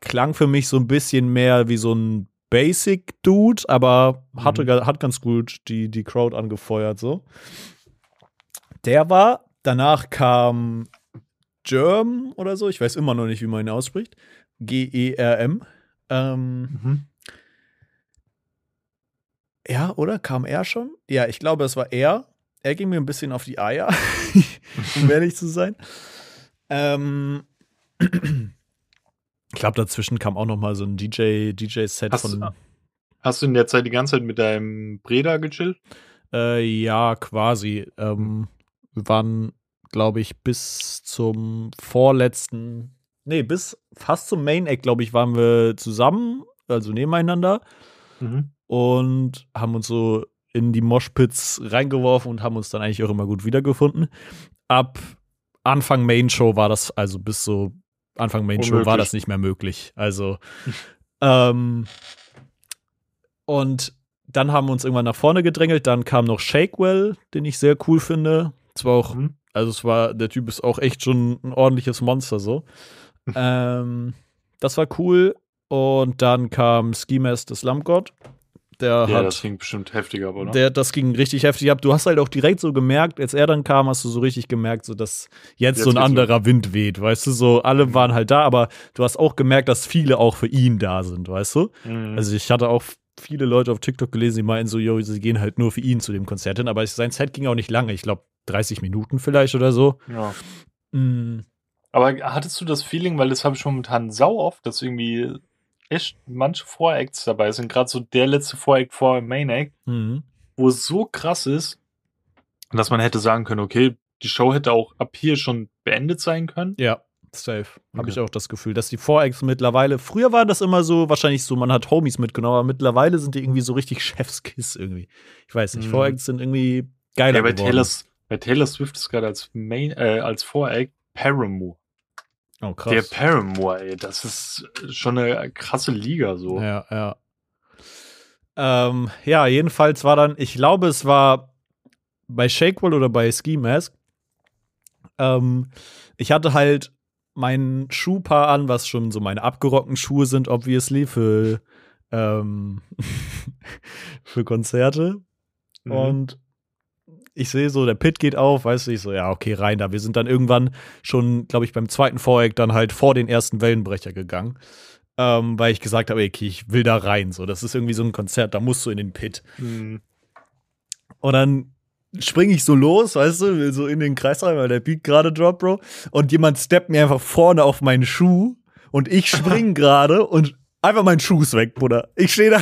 Speaker 1: klang für mich so ein bisschen mehr wie so ein Basic-Dude, aber hatte, mhm. hat ganz gut die, die Crowd angefeuert, so. Der war, danach kam Germ oder so, ich weiß immer noch nicht, wie man ihn ausspricht. G-E-R-M. Ähm, mhm. Ja, oder? Kam er schon? Ja, ich glaube, es war er. Er ging mir ein bisschen auf die Eier, um ehrlich zu sein. Ähm, ich glaube, dazwischen kam auch noch mal so ein DJ, DJ-Set von.
Speaker 2: Hast du in der Zeit die ganze Zeit mit deinem Breda gechillt?
Speaker 1: Äh, ja, quasi. Ähm, wir waren, glaube ich, bis zum vorletzten, nee, bis fast zum Main Act, glaube ich, waren wir zusammen, also nebeneinander. Mhm. Und haben uns so in die Moshpits reingeworfen und haben uns dann eigentlich auch immer gut wiedergefunden. Ab Anfang Main Show war das also bis so Anfang Main Show war das nicht mehr möglich. Also, ähm, und dann haben wir uns irgendwann nach vorne gedrängelt. Dann kam noch Shakewell, den ich sehr cool finde. Zwar auch, mhm. also es war, der Typ ist auch echt schon ein ordentliches Monster so. ähm, das war cool. Und dann kam Ski Mask des Lampgott. Der
Speaker 2: ja,
Speaker 1: hat,
Speaker 2: das ging bestimmt heftig ab, oder?
Speaker 1: Der, das ging richtig heftig ab. Du hast halt auch direkt so gemerkt, als er dann kam, hast du so richtig gemerkt, so dass jetzt, jetzt so ein anderer so. Wind weht, weißt du, so alle mhm. waren halt da, aber du hast auch gemerkt, dass viele auch für ihn da sind, weißt du? Mhm. Also ich hatte auch viele Leute auf TikTok gelesen, die meinen so, yo, sie gehen halt nur für ihn zu dem Konzert hin, aber sein Set ging auch nicht lange, ich glaube 30 Minuten vielleicht oder so.
Speaker 2: Ja. Mhm. Aber hattest du das Feeling, weil das habe ich momentan sau oft, dass irgendwie echt manche Voracts dabei sind, gerade so der letzte Voract vor Main Act, mhm. wo es so krass ist, dass man hätte sagen können, okay, die Show hätte auch ab hier schon beendet sein können.
Speaker 1: Ja, safe. Okay. Habe ich auch das Gefühl, dass die Voracts mittlerweile, früher war das immer so, wahrscheinlich so, man hat Homies mitgenommen, aber mittlerweile sind die irgendwie so richtig Chefskiss irgendwie. Ich weiß nicht, mhm. Voracts sind irgendwie geiler
Speaker 2: ja, bei geworden. Taylor, bei Taylor Swift ist gerade als Main, äh, als Voract Paramore. Oh, krass. Der Paramore, ey, das ist schon eine krasse Liga so.
Speaker 1: Ja, ja. Ähm, ja, jedenfalls war dann, ich glaube, es war bei Shakewell oder bei Ski Mask. Ähm, ich hatte halt mein Schuhpaar an, was schon so meine abgerockten Schuhe sind, obviously, für, ähm, für Konzerte.
Speaker 2: Mhm.
Speaker 1: Und ich sehe so, der Pit geht auf, weißt du, ich so, ja, okay, rein da. Wir sind dann irgendwann schon, glaube ich, beim zweiten Voreck dann halt vor den ersten Wellenbrecher gegangen. Ähm, weil ich gesagt habe, okay, ich will da rein. So, das ist irgendwie so ein Konzert, da musst du in den Pit.
Speaker 2: Mhm.
Speaker 1: Und dann springe ich so los, weißt du, will so in den Kreis rein, weil der Beat gerade droppt, Bro. Und jemand steppt mir einfach vorne auf meinen Schuh und ich spring gerade und einfach mein Schuh ist weg, Bruder. Ich stehe da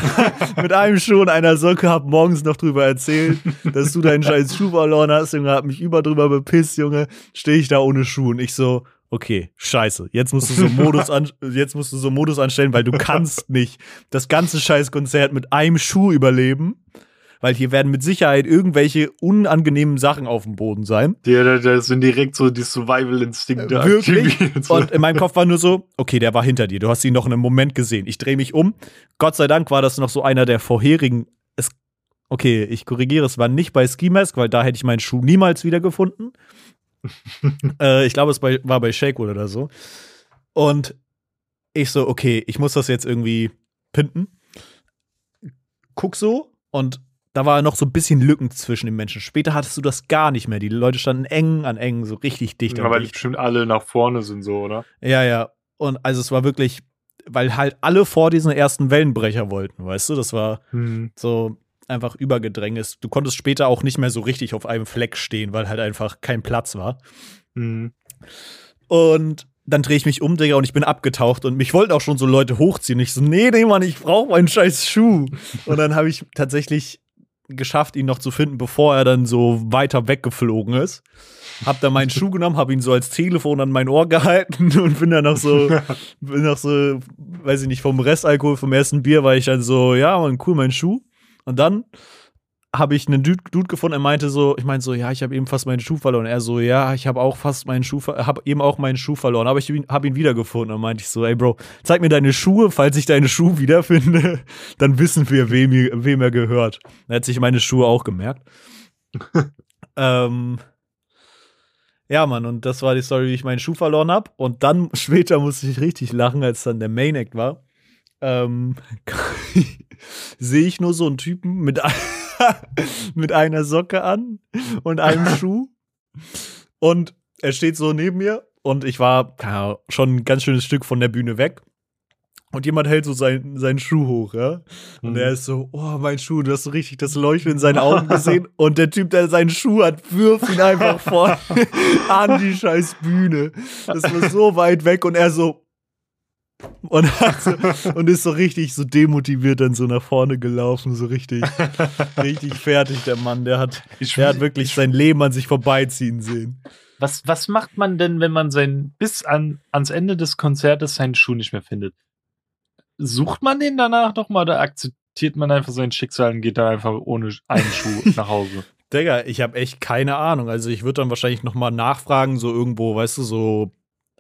Speaker 1: mit einem Schuh und einer Socke, hab morgens noch drüber erzählt, dass du deinen scheiß Schuh verloren hast, Junge, hab mich über drüber bepisst, Junge. Stehe ich da ohne Schuh und ich so, okay, scheiße, jetzt musst du so Modus an, jetzt musst du so Modus anstellen, weil du kannst nicht das ganze scheiß Konzert mit einem Schuh überleben weil hier werden mit Sicherheit irgendwelche unangenehmen Sachen auf dem Boden sein.
Speaker 2: Ja, da, da sind direkt so die Survival-Instinkte
Speaker 1: Äh, Wirklich? Und in meinem Kopf war nur so, okay, der war hinter dir, du hast ihn noch in einem Moment gesehen. Ich drehe mich um. Gott sei Dank war das noch so einer der vorherigen. Es, okay, ich korrigiere, es war nicht bei Ski Mask, weil da hätte ich meinen Schuh niemals wiedergefunden. äh, ich glaube, es bei, war bei Shake oder so. Und ich so, okay, ich muss das jetzt irgendwie pinten. Guck so und da war noch so ein bisschen Lücken zwischen den Menschen. Später hattest du das gar nicht mehr. Die Leute standen eng an eng, so richtig dicht
Speaker 2: Aber die
Speaker 1: dicht.
Speaker 2: bestimmt alle nach vorne sind so, oder?
Speaker 1: Ja, ja. Und also es war wirklich, weil halt alle vor diesen ersten Wellenbrecher wollten, weißt du? Das war
Speaker 2: Hm.
Speaker 1: so einfach Übergedrängnis. Du konntest später auch nicht mehr so richtig auf einem Fleck stehen, weil halt einfach kein Platz war.
Speaker 2: Hm.
Speaker 1: Und dann drehe ich mich um, Digga, und ich bin abgetaucht und mich wollten auch schon so Leute hochziehen. Ich so, nee, nee, Mann, ich brauche meinen scheiß Schuh. Und dann habe ich tatsächlich geschafft, ihn noch zu finden, bevor er dann so weiter weggeflogen ist. Hab dann meinen Schuh genommen, hab ihn so als Telefon an mein Ohr gehalten und bin dann noch so, bin noch so, weiß ich nicht, vom Restalkohol, vom ersten Bier, war ich dann so, ja, man, cool, mein Schuh. Und dann habe ich einen Dude, Dude gefunden, er meinte so, ich meinte so, ja, ich habe eben fast meinen Schuh verloren. Er so, ja, ich habe auch fast meinen Schuh, habe eben auch meinen Schuh verloren, aber ich habe ihn wiedergefunden. Dann meinte ich so, ey Bro, zeig mir deine Schuhe, falls ich deine Schuhe wiederfinde, dann wissen wir, wem, wem er gehört. Er hat sich meine Schuhe auch gemerkt. ähm, ja, Mann, und das war die Story, wie ich meinen Schuh verloren habe. Und dann später musste ich richtig lachen, als dann der Main Act war. Ähm, sehe ich nur so einen Typen mit, ein- mit einer Socke an und einem Schuh. Und er steht so neben mir und ich war Ahnung, schon ein ganz schönes Stück von der Bühne weg. Und jemand hält so seinen, seinen Schuh hoch, ja. Und
Speaker 2: Mhm.
Speaker 1: er ist so, oh, mein Schuh, du hast so richtig das Leuchten in seinen Augen gesehen. Und der Typ, der seinen Schuh hat, wirft ihn einfach vor an die scheiß Bühne. Das war so weit weg und er so. Und, hat so, und ist so richtig so demotiviert dann so nach vorne gelaufen, so richtig, richtig fertig, der Mann. Der hat,
Speaker 2: Ich,
Speaker 1: der hat wirklich sein Leben an sich vorbeiziehen sehen.
Speaker 2: was, was macht man denn, wenn man sein, bis an, ans Ende des Konzertes seinen Schuh nicht mehr findet? Sucht man den danach nochmal oder akzeptiert man einfach sein Schicksal und geht dann einfach ohne einen Schuh nach Hause?
Speaker 1: Digga, ich habe echt keine Ahnung. Also ich würde dann wahrscheinlich noch mal nachfragen, so irgendwo, weißt du, so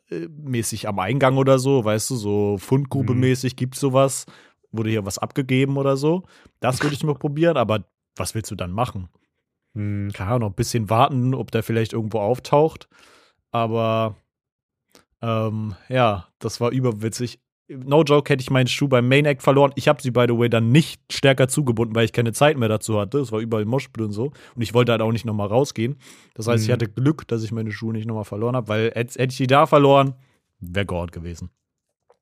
Speaker 1: mäßig am Eingang oder so, weißt du, so Fundgrube
Speaker 2: Mhm.
Speaker 1: gibt's sowas, wurde hier was abgegeben oder so. Das würde ich mal probieren, aber was willst du dann machen?
Speaker 2: Hm.
Speaker 1: Keine Ahnung, ein bisschen warten, ob der vielleicht irgendwo auftaucht. Aber ähm, ja, das war überwitzig. No joke, hätte ich meinen Schuh beim Main Act verloren. Ich habe sie, by the way, dann nicht stärker zugebunden, weil ich keine Zeit mehr dazu hatte. Es war überall Moschpit und so. Und ich wollte halt auch nicht nochmal rausgehen. Das heißt, ich
Speaker 2: Mhm.
Speaker 1: hatte Glück, dass ich meine Schuhe nicht nochmal verloren habe, weil hätte hätte ich die da verloren, wäre Gott gewesen.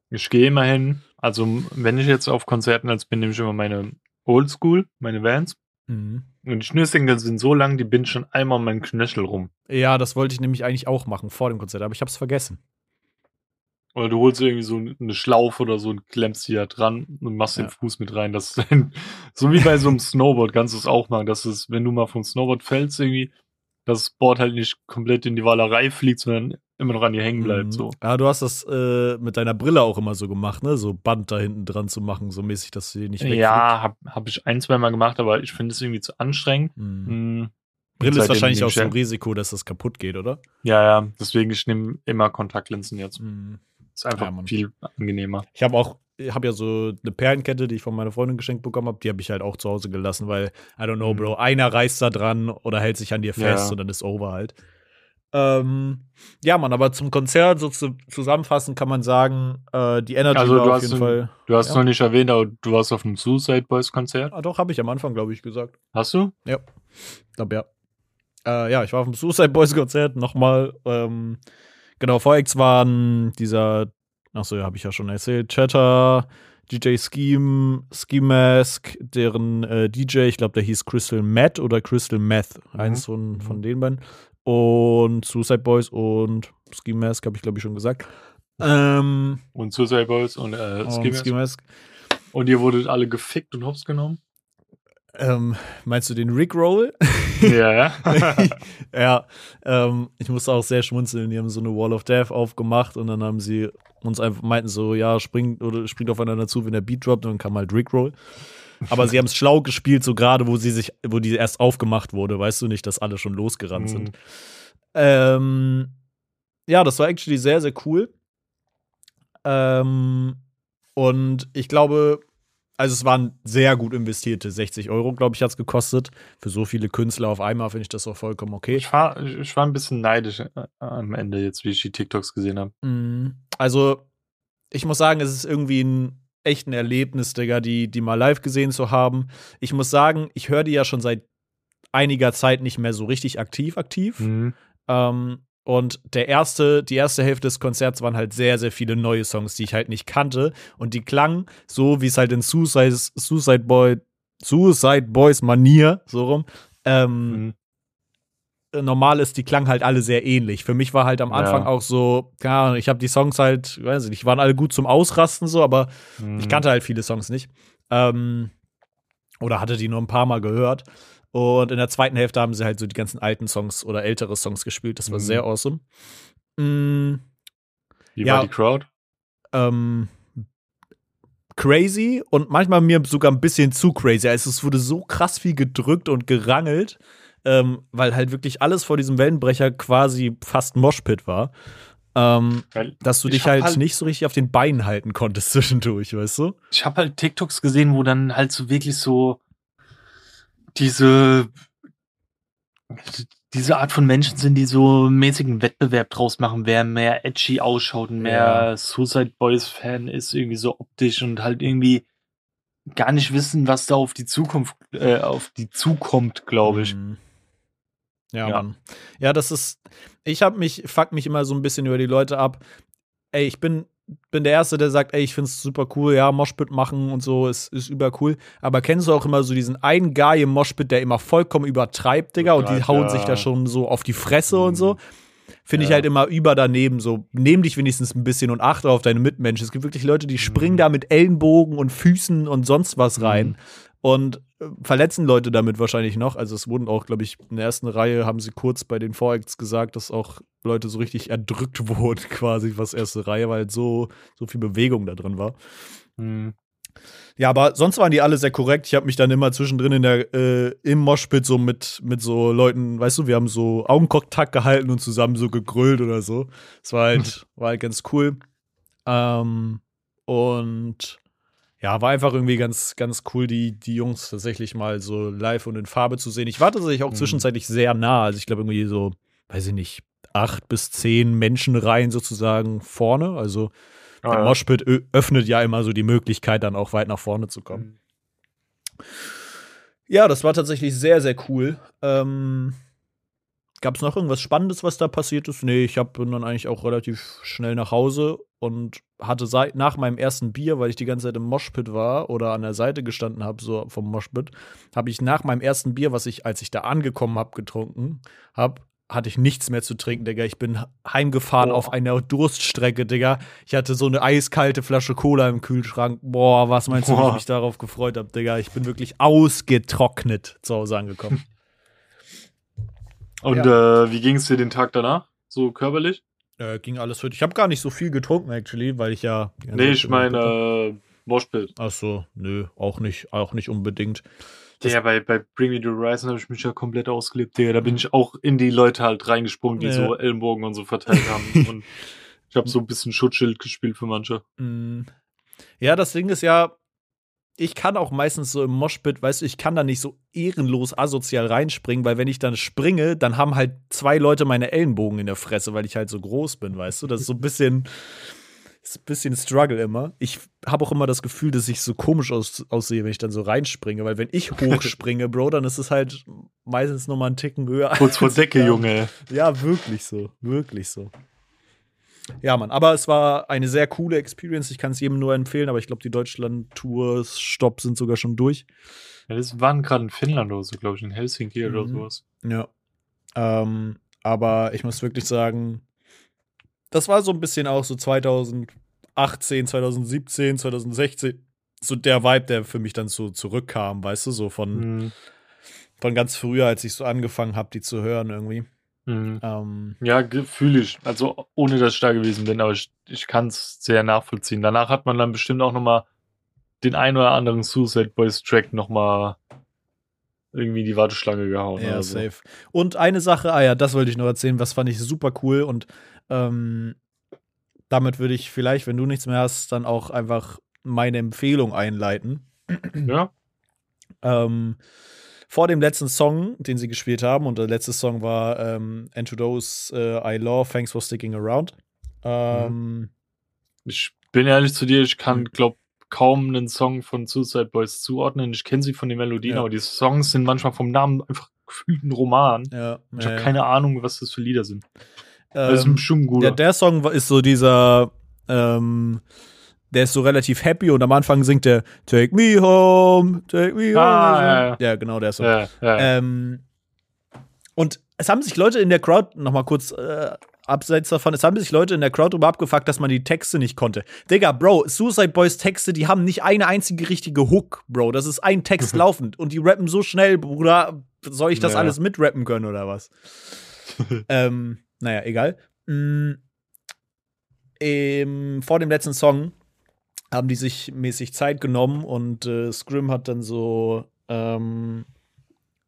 Speaker 2: Ich gehe immer hin. Also, wenn ich jetzt auf Konzerten als bin, nehme ich immer meine Oldschool, meine Vans.
Speaker 1: Mhm.
Speaker 2: Und die Schnürsenkel sind so lang, die binden schon einmal um meinen Knöchel rum.
Speaker 1: Ja, das wollte ich nämlich eigentlich auch machen vor dem Konzert, aber ich habe es vergessen.
Speaker 2: Oder du holst irgendwie so eine Schlaufe oder so und klemmst die da dran und machst
Speaker 1: Ja.
Speaker 2: den Fuß mit rein. Das so wie bei so einem Snowboard kannst du es auch machen. Das ist, wenn du mal vom Snowboard fällst, irgendwie, das Board halt nicht komplett in die Wallerei fliegt, sondern immer noch an dir hängen bleibt.
Speaker 1: Mhm.
Speaker 2: So.
Speaker 1: Ja, du hast das äh, mit deiner Brille auch immer so gemacht, ne? So Band da hinten dran zu machen, so mäßig, dass sie nicht wegfliegt.
Speaker 2: Ja, hab, hab ich ein, zwei Mal gemacht, aber ich finde es irgendwie zu anstrengend.
Speaker 1: Mhm.
Speaker 2: Hm.
Speaker 1: Brille ist wahrscheinlich auch so ein Risiko, dass das kaputt geht, oder?
Speaker 2: Ja, ja, deswegen, ich nehme immer Kontaktlinsen jetzt.
Speaker 1: Mhm.
Speaker 2: Ist einfach
Speaker 1: Ja,
Speaker 2: viel angenehmer.
Speaker 1: Ich habe auch, ich habe ja so eine Perlenkette, die ich von meiner Freundin geschenkt bekommen habe, die habe ich halt auch zu Hause gelassen, weil, I don't know,
Speaker 2: Mhm.
Speaker 1: Bro, einer reißt da dran oder hält sich an dir fest
Speaker 2: Ja.
Speaker 1: und dann ist over halt. Ähm, ja, Mann, aber zum Konzert so zu, zusammenfassen kann man sagen, äh, die Energy
Speaker 2: Also
Speaker 1: war
Speaker 2: du
Speaker 1: auf
Speaker 2: hast,
Speaker 1: jeden
Speaker 2: ein-
Speaker 1: Fall.
Speaker 2: du hast
Speaker 1: Ja.
Speaker 2: noch nicht erwähnt, aber du warst auf einem Suicide Boys Konzert.
Speaker 1: Ah, doch, habe ich am Anfang, glaube ich, gesagt.
Speaker 2: Hast du?
Speaker 1: Ich glaube, ja. Äh, ja, ich war auf dem Suicide Boys Konzert nochmal. Ähm, genau, Vorex waren dieser, achso, ja, habe ich ja schon erzählt, Chatter, DJ Scheme, Ski Mask, deren äh, DJ, ich glaube, der hieß Crystal Matt oder Crystal Meth,
Speaker 2: Mhm.
Speaker 1: eins von, von den beiden. Und Suicide Boys und Ski Mask, habe ich, glaube ich, schon gesagt. Ähm,
Speaker 2: Und Suicide Boys und äh,
Speaker 1: und
Speaker 2: Ski
Speaker 1: Ski
Speaker 2: Mask.
Speaker 1: Mask.
Speaker 2: Und ihr wurdet alle gefickt und hops genommen?
Speaker 1: Ähm, meinst du den Rickroll?
Speaker 2: ja, ja.
Speaker 1: ja, ähm, ich musste auch sehr schmunzeln. Die haben so eine Wall of Death aufgemacht und dann haben sie uns einfach meinten so, ja, springt oder springt aufeinander zu, wenn der Beat droppt und dann kam halt Rickroll. Aber sie haben es schlau gespielt, so gerade, wo sie sich, wo die erst aufgemacht wurde, weißt du nicht, dass alle schon losgerannt sind.
Speaker 2: Mhm.
Speaker 1: Ähm, ja, das war actually sehr, sehr cool. Ähm, und ich glaube, also es waren sehr gut investierte 60 Euro, glaube ich, hat es gekostet. Für so viele Künstler auf einmal finde ich das auch vollkommen okay.
Speaker 2: Ich war, ich war ein bisschen neidisch äh, am Ende jetzt, wie ich die TikToks gesehen habe.
Speaker 1: Mhm. Also, ich muss sagen, es ist irgendwie ein echt ein Erlebnis, Digga, die, die mal live gesehen zu haben. Ich muss sagen, ich höre die ja schon seit einiger Zeit nicht mehr so richtig aktiv, aktiv.
Speaker 2: Mhm.
Speaker 1: Ähm, und der erste, die erste Hälfte des Konzerts waren halt sehr, sehr viele neue Songs, die ich halt nicht kannte. Und die klangen so, wie es halt in Suicide, Suicide Boy, Suicide Boys Manier, so rum, ähm,
Speaker 2: Mhm.
Speaker 1: normal ist, die klangen halt alle sehr ähnlich. Für mich war halt am Anfang
Speaker 2: Ja.
Speaker 1: auch so, Ahnung, ich habe die Songs halt, weiß ich nicht, waren alle gut zum Ausrasten so, aber
Speaker 2: Mhm.
Speaker 1: ich kannte halt viele Songs nicht. Ähm, oder hatte die nur ein paar Mal gehört. Und in der zweiten Hälfte haben sie halt so die ganzen alten Songs oder ältere Songs gespielt. Das war
Speaker 2: Mhm.
Speaker 1: sehr awesome. Mm,
Speaker 2: Wie
Speaker 1: ja.
Speaker 2: war die Crowd?
Speaker 1: ähm, crazy und manchmal mir sogar ein bisschen zu crazy. Also es wurde so krass viel gedrückt und gerangelt, ähm, weil halt wirklich alles vor diesem Wellenbrecher quasi fast Moshpit war. Ähm, dass du
Speaker 2: Ich
Speaker 1: dich halt,
Speaker 2: halt-
Speaker 1: nicht so richtig auf den Beinen halten konntest zwischendurch, weißt du?
Speaker 2: ich habe halt TikToks gesehen, wo dann halt so wirklich so diese diese Art von Menschen sind, die so mäßigen Wettbewerb draus machen, wer mehr edgy ausschaut und mehr
Speaker 1: Ja.
Speaker 2: Suicide Boys Fan ist, irgendwie so optisch und halt irgendwie gar nicht wissen, was da auf die Zukunft, äh, auf die zukommt, glaube ich.
Speaker 1: Mhm. Ja,
Speaker 2: Ja.
Speaker 1: Mann. Ja, das ist. Ich hab mich, fuck mich immer so ein bisschen über die Leute ab. Ey, ich bin, bin der Erste, der sagt, ey, ich find's super cool, ja, Moshpit machen und so ist, ist über cool. Aber kennst du auch immer so diesen einen Guy im Moshpit, der immer vollkommen übertreibt, Digga, und die
Speaker 2: Übertreibt,
Speaker 1: hauen
Speaker 2: ja.
Speaker 1: sich da schon so auf die Fresse und
Speaker 2: Mhm.
Speaker 1: so? Finde ich
Speaker 2: Ja.
Speaker 1: halt immer über daneben. So, nehm dich wenigstens ein bisschen und achte auf deine Mitmenschen. Es gibt wirklich Leute, die springen
Speaker 2: Mhm.
Speaker 1: da mit Ellenbogen und Füßen und sonst was rein
Speaker 2: Mhm.
Speaker 1: Und äh, verletzen Leute damit wahrscheinlich noch. Also es wurden auch, glaube ich, in der ersten Reihe haben sie kurz bei den Voracts gesagt, dass auch Leute so richtig erdrückt wurden, quasi, was erste Reihe, weil so, so viel Bewegung da drin war.
Speaker 2: Mhm.
Speaker 1: Ja, aber sonst waren die alle sehr korrekt. Ich habe mich dann immer zwischendrin in der, äh, im Moshpit so mit, mit so Leuten, weißt du, wir haben so Augenkontakt gehalten und zusammen so gegrölt oder so. Es war halt, war halt ganz cool. Ähm, und ja, war einfach irgendwie ganz, ganz cool, die, die Jungs tatsächlich mal so live und in Farbe zu sehen. Ich war tatsächlich auch
Speaker 2: Mhm.
Speaker 1: zwischenzeitlich sehr nah. Also ich glaube irgendwie so, weiß ich nicht, acht bis zehn Menschenreihen sozusagen vorne. Also der
Speaker 2: Ah, ja.
Speaker 1: Moshpit öffnet ja immer so die Möglichkeit, dann auch weit nach vorne zu kommen. Ja, das war tatsächlich sehr, sehr cool. Ähm, Gab es noch irgendwas Spannendes, was da passiert ist? Nee, ich hab, bin dann eigentlich auch relativ schnell nach Hause und hatte seit, nach meinem ersten Bier, weil ich die ganze Zeit im Moshpit war oder an der Seite gestanden habe, so vom Moshpit, habe ich nach meinem ersten Bier, was ich, als ich da angekommen habe, getrunken habe, hatte ich nichts mehr zu trinken, Digga. Ich bin heimgefahren
Speaker 2: Boah.
Speaker 1: auf einer Durststrecke, Digga. Ich hatte so eine eiskalte Flasche Cola im Kühlschrank. Boah, was meinst du, wie ich
Speaker 2: Boah.
Speaker 1: mich darauf gefreut habe, Digga? Ich bin wirklich ausgetrocknet zu Hause angekommen.
Speaker 2: Und äh, wie ging es dir den Tag danach? So körperlich?
Speaker 1: äh, ging alles fit. Ich habe gar nicht so viel getrunken, actually, weil ich ja.
Speaker 2: Nee, ich meine äh, Moshpit.
Speaker 1: Ach so, nö, auch nicht, auch nicht unbedingt. Das-
Speaker 2: Ja, bei, bei Bring Me the Horizon habe ich mich ja komplett ausgelebt, Digga. Da bin ich auch in die Leute halt reingesprungen, die
Speaker 1: Ja.
Speaker 2: so Ellenbogen und so verteilt haben. und ich habe so ein bisschen Schutzschild gespielt für manche.
Speaker 1: Mm. Ja, das Ding ist ja, ich kann auch meistens so im Moshpit, weißt du, ich kann da nicht so ehrenlos asozial reinspringen, weil wenn ich dann springe, dann haben halt zwei Leute meine Ellenbogen in der Fresse, weil ich halt so groß bin, weißt du? Das ist so ein bisschen, ist ein bisschen Struggle immer. Ich habe auch immer das Gefühl, dass ich so komisch aus, aussehe, wenn ich dann so reinspringe, weil wenn ich hochspringe, Bro, dann ist es halt meistens noch mal einen Ticken höher.
Speaker 2: Kurz vor Decke, Junge.
Speaker 1: Ja, wirklich so, wirklich so. Ja, Mann, aber es war eine sehr coole Experience. Ich kann es jedem nur empfehlen, aber ich glaube, die Deutschland-Tours, Stopp sind sogar schon durch.
Speaker 2: Ja, das waren gerade in Finnland oder so, glaube ich, in Helsinki
Speaker 1: Mhm.
Speaker 2: oder sowas.
Speaker 1: Ja. Ähm, aber ich muss wirklich sagen, das war so ein bisschen auch so 2018, 2017, 2016, so der Vibe, der für mich dann so zurückkam, weißt du, so von,
Speaker 2: Mhm.
Speaker 1: von ganz früher, als ich so angefangen habe, die zu hören irgendwie.
Speaker 2: Mhm.
Speaker 1: Ähm,
Speaker 2: Ja, fühle ich. Also ohne dass ich da gewesen bin, aber ich, ich kann es sehr nachvollziehen. Danach hat man dann bestimmt auch noch mal den ein oder anderen Suicide Boys Track noch mal irgendwie in die Warteschlange gehauen.
Speaker 1: Ja,
Speaker 2: so.
Speaker 1: safe. Und eine Sache, ah ja, das wollte ich noch erzählen, was fand ich super cool und ähm, damit würde ich vielleicht, wenn du nichts mehr hast, dann auch einfach meine Empfehlung einleiten.
Speaker 2: Ja,
Speaker 1: Ähm, vor dem letzten Song, den sie gespielt haben, und der letzte Song war ähm, And to Those äh, I Love, Thanks for Sticking Around. Ähm,
Speaker 2: ich bin ehrlich zu dir, ich kann,
Speaker 1: Mhm.
Speaker 2: glaub, kaum einen Song von Suicide Boys zuordnen. Ich kenne sie von den Melodien,
Speaker 1: Ja.
Speaker 2: aber die Songs sind manchmal vom Namen einfach gefühlt ein Roman.
Speaker 1: ja,
Speaker 2: Ich habe keine Ahnung, was das für Lieder sind. Das ist
Speaker 1: ähm,
Speaker 2: bestimmt gut.
Speaker 1: der, der Song ist so dieser, ähm, der ist so relativ happy und am Anfang singt der Take me home, take me home.
Speaker 2: Ah, ja, ja.
Speaker 1: genau, der Song.
Speaker 2: ja, ja.
Speaker 1: Ähm, und es haben sich Leute in der Crowd, noch mal kurz äh, abseits davon, es haben sich Leute in der Crowd darüber abgefuckt, dass man die Texte nicht konnte. Digga, Bro, Suicide Boys Texte, die haben nicht eine einzige richtige Hook, Bro. Das ist ein Text laufend und die rappen so schnell, Bruder. Soll ich das
Speaker 2: Ja.
Speaker 1: alles mitrappen können oder was? ähm, naja, egal. Mm, ähm, vor dem letzten Song haben die sich mäßig Zeit genommen und äh, Scrim hat dann so ähm,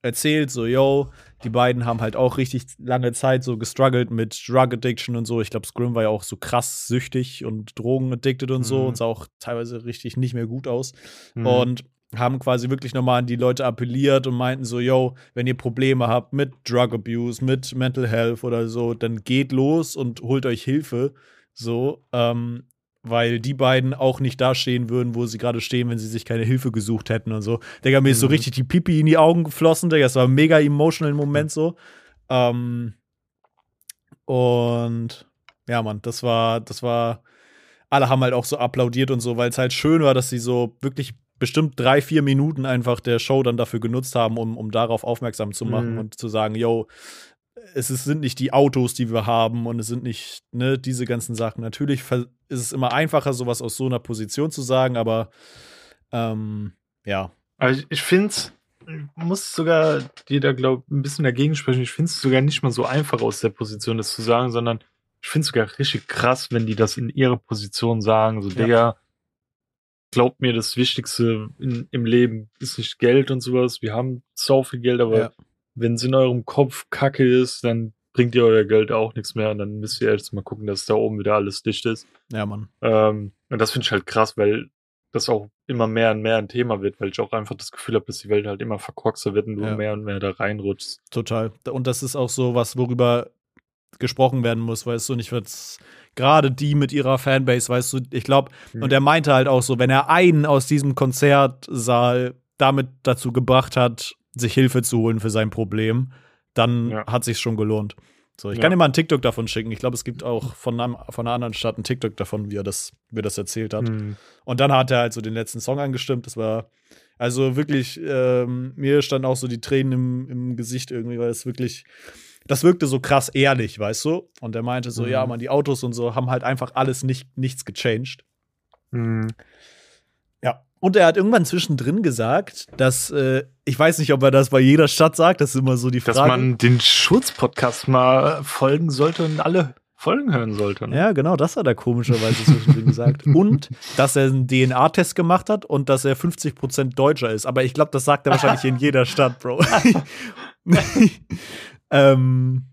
Speaker 1: erzählt, so, yo, die beiden haben halt auch richtig lange Zeit so gestruggelt mit Drug Addiction und so. Ich glaube, Scrim war ja auch so krass süchtig und drogenaddicted und so
Speaker 2: Mhm.
Speaker 1: und sah auch teilweise richtig nicht mehr gut aus.
Speaker 2: Mhm.
Speaker 1: Und haben quasi wirklich nochmal an die Leute appelliert und meinten so, yo, wenn ihr Probleme habt mit Drug Abuse, mit Mental Health oder so, dann geht los und holt euch Hilfe. So, ähm, weil die beiden auch nicht dastehen würden, wo sie gerade stehen, wenn sie sich keine Hilfe gesucht hätten und so. Digga, mir ist so
Speaker 2: Mhm.
Speaker 1: richtig die Pipi in die Augen geflossen, Digga. Das war ein mega emotional Moment so. Ähm, und ja, Mann, das war, das war, alle haben halt auch so applaudiert und so, weil es halt schön war, dass sie so wirklich bestimmt drei, vier Minuten einfach der Show dann dafür genutzt haben, um, um darauf aufmerksam zu machen
Speaker 2: Mhm.
Speaker 1: und zu sagen, yo, es ist, sind nicht die Autos, die wir haben und es sind nicht ne, diese ganzen Sachen. Natürlich ist es immer einfacher, sowas aus so einer Position zu sagen, aber ähm, ja.
Speaker 2: Ich, ich finde es, muss sogar dir da, glaube ein bisschen dagegen sprechen. Ich finde es sogar nicht mal so einfach aus der Position, das zu sagen, sondern ich finde es sogar richtig krass, wenn die das in ihrer Position sagen. So,
Speaker 1: Ja.
Speaker 2: Digga, glaubt mir, das Wichtigste in, im Leben ist nicht Geld und sowas. Wir haben so viel Geld, aber
Speaker 1: Ja.
Speaker 2: Wenn es in eurem Kopf kacke ist, dann bringt ihr euer Geld auch nichts mehr. Und dann müsst ihr erst mal gucken, dass da oben wieder alles dicht ist.
Speaker 1: Ja, Mann.
Speaker 2: Ähm, und das finde ich halt krass, weil das auch immer mehr und mehr ein Thema wird, weil ich auch einfach das Gefühl habe, dass die Welt halt immer verkorkster wird und du
Speaker 1: Ja.
Speaker 2: mehr und mehr da reinrutschst.
Speaker 1: Total. Und das ist auch so was, worüber gesprochen werden muss, weißt du, und ich würde gerade die mit ihrer Fanbase, weißt du, ich glaube,
Speaker 2: Mhm.
Speaker 1: und er meinte halt auch so, wenn er einen aus diesem Konzertsaal damit dazu gebracht hat, sich Hilfe zu holen für sein Problem, dann
Speaker 2: Ja.
Speaker 1: hat sich schon gelohnt. So, ich
Speaker 2: Ja.
Speaker 1: kann dir mal einen TikTok davon schicken. Ich glaube, es gibt auch von, einem, von einer anderen Stadt einen TikTok davon, wie er das, wie er das erzählt hat.
Speaker 2: Mhm.
Speaker 1: Und dann hat er halt so den letzten Song angestimmt. Das war also wirklich, ähm, mir standen auch so die Tränen im, im Gesicht irgendwie, weil es wirklich, das wirkte so krass ehrlich, weißt du? Und er meinte so,
Speaker 2: Mhm.
Speaker 1: ja, man, die Autos und so haben halt einfach alles nicht, nichts gechanged.
Speaker 2: Mhm.
Speaker 1: Ja. Und er hat irgendwann zwischendrin gesagt, dass, äh, ich weiß nicht, ob er das bei jeder Stadt sagt, das ist immer so die
Speaker 2: Dass
Speaker 1: Frage.
Speaker 2: man den Schutz-Podcast mal folgen sollte und alle Folgen hören sollte. ne?
Speaker 1: Ja, genau, das hat er komischerweise zwischendrin gesagt. Und dass er einen DNA-Test gemacht hat und dass er 50% Deutscher ist. Aber ich glaube, das sagt er wahrscheinlich in jeder Stadt, Bro. ähm,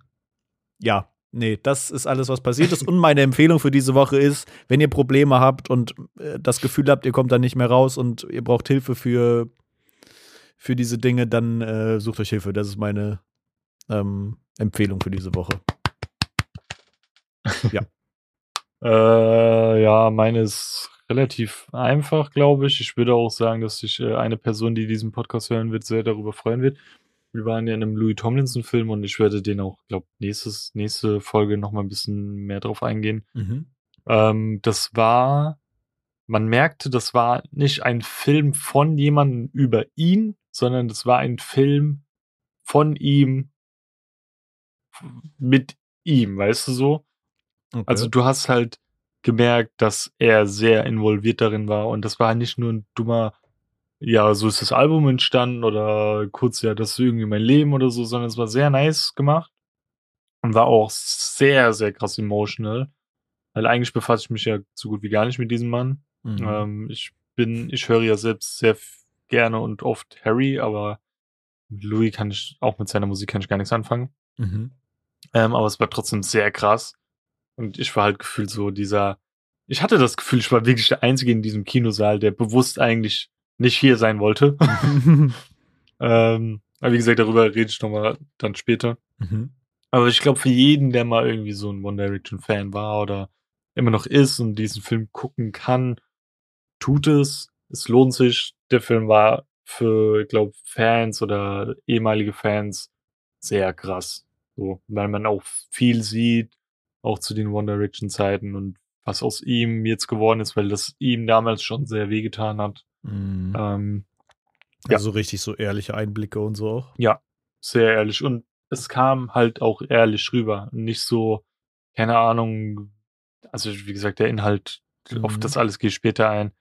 Speaker 1: ja, nee, das ist alles, was passiert ist. Und meine Empfehlung für diese Woche ist, wenn ihr Probleme habt und äh, das Gefühl habt, ihr kommt da nicht mehr raus und ihr braucht Hilfe für, für diese Dinge, dann äh, sucht euch Hilfe. Das ist meine ähm, Empfehlung für diese Woche. Ja.
Speaker 2: äh, ja, meine ist relativ einfach, glaube ich. Ich würde auch sagen, dass sich äh, eine Person, die diesen Podcast hören wird, sehr darüber freuen wird. Wir waren ja in einem Louis Tomlinson-Film und ich werde den auch, glaube nächstes nächste Folge noch mal ein bisschen mehr drauf eingehen.
Speaker 1: Mhm.
Speaker 2: Ähm, das war, man merkte, das war nicht ein Film von jemandem über ihn, sondern das war ein Film von ihm mit ihm, weißt du so?
Speaker 1: Okay.
Speaker 2: Also du hast halt gemerkt, dass er sehr involviert darin war und das war nicht nur ein dummer, ja, so ist das Album entstanden oder kurz, ja, das ist irgendwie mein Leben oder so, sondern es war sehr nice gemacht und war auch sehr, sehr krass emotional. Weil eigentlich befasse ich mich ja so gut wie gar nicht mit diesem Mann.
Speaker 1: Mhm.
Speaker 2: Ähm, ich bin, ich höre ja selbst sehr gerne und oft Harry, aber mit Louis kann ich, auch mit seiner Musik kann ich gar nichts anfangen.
Speaker 1: Mhm.
Speaker 2: Ähm, aber es war trotzdem sehr krass. Und ich war halt gefühlt so dieser, ich hatte das Gefühl, ich war wirklich der Einzige in diesem Kinosaal, der bewusst eigentlich nicht hier sein wollte. ähm, aber wie gesagt, darüber rede ich nochmal dann später.
Speaker 1: mhm.
Speaker 2: Aber ich glaube, für jeden, der mal irgendwie so ein One Direction Fan war oder immer noch ist und diesen Film gucken kann, tut es. Es lohnt sich. Der Film war für, ich glaube, Fans oder ehemalige Fans sehr krass. So, weil man auch viel sieht, auch zu den One Direction Zeiten und was aus ihm jetzt geworden ist, weil das ihm damals schon sehr wehgetan hat.
Speaker 1: Mhm.
Speaker 2: Ähm, ja.
Speaker 1: Also richtig so ehrliche Einblicke und so auch.
Speaker 2: sehr ehrlich. Und es kam halt auch ehrlich rüber. Nicht so, keine Ahnung, also wie gesagt, der Inhalt, auf
Speaker 1: Mhm.
Speaker 2: das alles gehe ich später ein.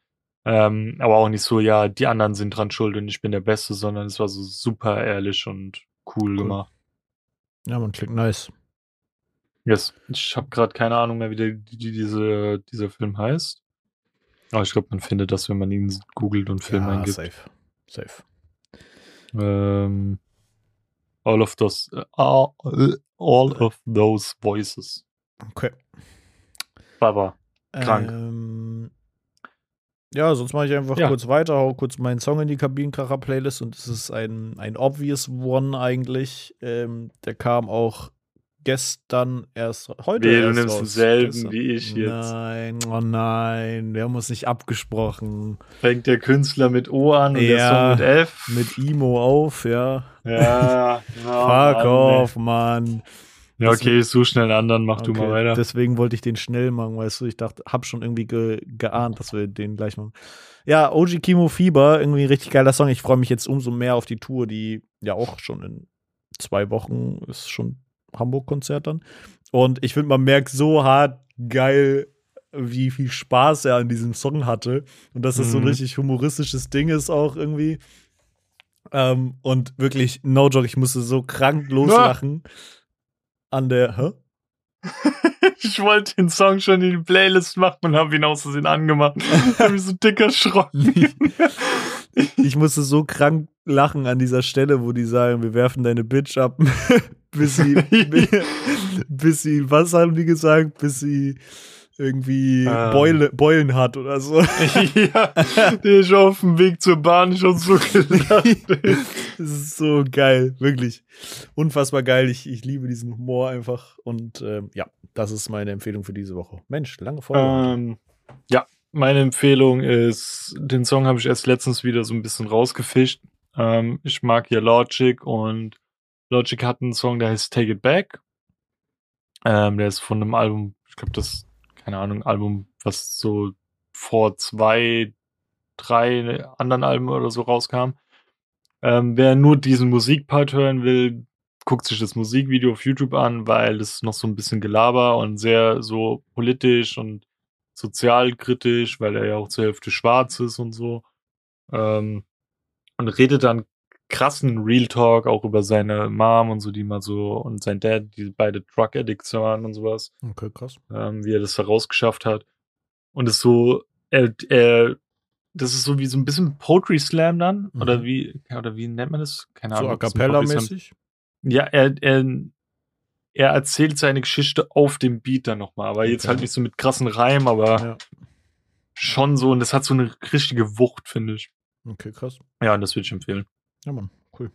Speaker 2: Ähm, aber auch nicht so, ja, die anderen sind dran schuld und ich bin der Beste, sondern es war so super ehrlich und cool,
Speaker 1: Cool.
Speaker 2: gemacht.
Speaker 1: Ja, man klingt nice.
Speaker 2: Yes. Ich habe gerade keine Ahnung mehr, wie, der, die, diese, dieser Film heißt. Aber ich glaube, man findet das, wenn man ihn googelt und Film
Speaker 1: ja,
Speaker 2: eingibt.
Speaker 1: safe. Safe.
Speaker 2: Ähm, all of those, äh, all, all of those voices.
Speaker 1: Okay.
Speaker 2: Baba. Krank.
Speaker 1: Ähm, ja, sonst mache ich einfach
Speaker 2: Ja.
Speaker 1: kurz weiter, hau kurz meinen Song in die Kabinenkracher-Playlist und es ist ein, ein obvious one eigentlich. Ähm, der kam auch gestern erst, heute
Speaker 2: Nee, du
Speaker 1: erst
Speaker 2: nimmst
Speaker 1: raus.
Speaker 2: denselben
Speaker 1: Gestern.
Speaker 2: wie ich jetzt.
Speaker 1: Nein, oh nein, wir haben uns nicht abgesprochen.
Speaker 2: Fängt der Künstler mit O an und der Song mit F.
Speaker 1: Mit Imo auf, ja.
Speaker 2: Ja,
Speaker 1: Fuck
Speaker 2: Mann,
Speaker 1: off, Mann.
Speaker 2: ey. Ja, okay, so schnell einen anderen, mach du
Speaker 1: Okay,
Speaker 2: mal weiter.
Speaker 1: Deswegen wollte ich den schnell machen, weißt du. Ich dachte, hab schon irgendwie ge geahnt, dass wir den gleich machen. Ja, OG Kimo Fieber, irgendwie ein richtig geiler Song. Ich freue mich jetzt umso mehr auf die Tour, die ja auch schon in zwei Wochen ist schon Hamburg-Konzert dann. Und ich finde, man merkt so hart geil, wie viel Spaß er an diesem Song hatte. Und dass das so ein
Speaker 2: Mhm.
Speaker 1: richtig humoristisches Ding ist auch irgendwie. Ähm, und wirklich, no joke, ich musste so krank loslachen an der, hä?
Speaker 2: Ich wollte den Song schon in die Playlist machen und habe ihn aus Versehen angemacht. Ich habe mich so dick erschrocken.
Speaker 1: Ich musste so krank lachen an dieser Stelle, wo die sagen, wir werfen deine Bitch ab, bis sie, bis sie, was haben die gesagt, bis sie irgendwie
Speaker 2: Ähm.
Speaker 1: Beule, Beulen hat oder so.
Speaker 2: ja, der ist auf dem Weg zur Bahn schon so gelacht.
Speaker 1: Das ist so geil, wirklich. Unfassbar geil. Ich, ich liebe diesen Humor einfach. Und ähm, ja, das ist meine Empfehlung für diese Woche. Mensch, lange Folge.
Speaker 2: Ähm, ja, meine Empfehlung ist, den Song habe ich erst letztens wieder so ein bisschen rausgefischt. Ähm, ich mag ja Logic und Logic hat einen Song, der heißt Take It Back. Ähm, der ist von einem Album, ich glaube, das, keine Ahnung, Album, was so vor zwei, drei anderen Alben oder so rauskam. Ähm, wer nur diesen Musikpart hören will, guckt sich das Musikvideo auf YouTube an, weil es noch so ein bisschen Gelaber und sehr so politisch und sozialkritisch, weil er ja auch zur Hälfte schwarz ist und so. Ähm, und redet dann krassen Real Talk auch über seine Mom und so, die mal so, und sein Dad, die beide Drug Addicts waren und sowas,
Speaker 1: Okay, krass.
Speaker 2: ähm, wie er das herausgeschafft hat. Und es so, er, er, das ist so wie so ein bisschen Poetry Slam dann,
Speaker 1: Mhm.
Speaker 2: oder wie, oder wie nennt man das? Keine
Speaker 1: So
Speaker 2: Ahnung.
Speaker 1: a
Speaker 2: ein Poetry Slam-
Speaker 1: cappella-mäßig.
Speaker 2: ja, er, er er erzählt seine Geschichte auf dem Beat dann nochmal. Aber jetzt
Speaker 1: Okay.
Speaker 2: halt nicht so mit krassen Reim, aber
Speaker 1: Ja.
Speaker 2: schon so. Und das hat so eine richtige Wucht, finde ich.
Speaker 1: Okay, krass.
Speaker 2: Ja, und das würde ich empfehlen.
Speaker 1: Ja, Mann, cool.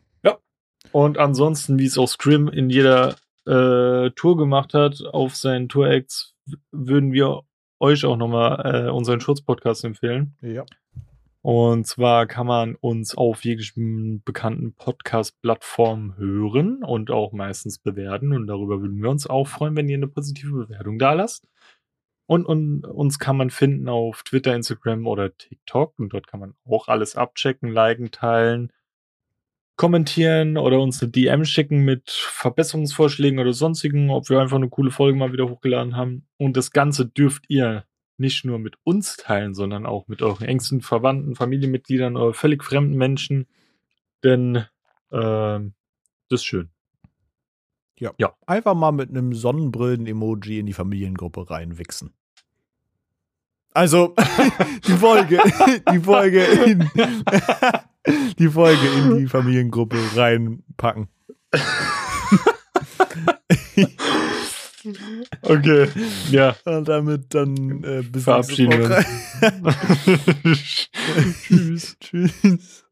Speaker 2: Und ansonsten, wie es auch Scrim in jeder äh, Tour gemacht hat, auf seinen Tour-Acts, würden wir euch auch nochmal äh, unseren Schutzpodcast empfehlen.
Speaker 1: Ja.
Speaker 2: Und zwar kann man uns auf jeglichen bekannten Podcast-Plattformen hören und auch meistens bewerten. Und darüber würden wir uns auch freuen, wenn ihr eine positive Bewertung da lasst. Und, und uns kann man finden auf Twitter, Instagram oder TikTok. Und dort kann man auch alles abchecken, liken, teilen, kommentieren oder uns eine DM schicken mit Verbesserungsvorschlägen oder sonstigen, ob wir einfach eine coole Folge mal wieder hochgeladen haben. Und das Ganze dürft ihr nicht nur mit uns teilen, sondern auch mit euren engsten Verwandten, Familienmitgliedern oder völlig fremden Menschen. Denn ähm, das ist schön.
Speaker 1: Einfach mal mit einem Sonnenbrillen-Emoji in die Familiengruppe reinwichsen. Also, die Folge, die Folge in, die Folge in die Familiengruppe reinpacken.
Speaker 2: Okay, ja.
Speaker 1: Und damit dann äh, bis
Speaker 2: Verabschieden
Speaker 1: nächste
Speaker 2: wir
Speaker 1: Woche.
Speaker 2: uns. Tschüss.
Speaker 1: Tschüss.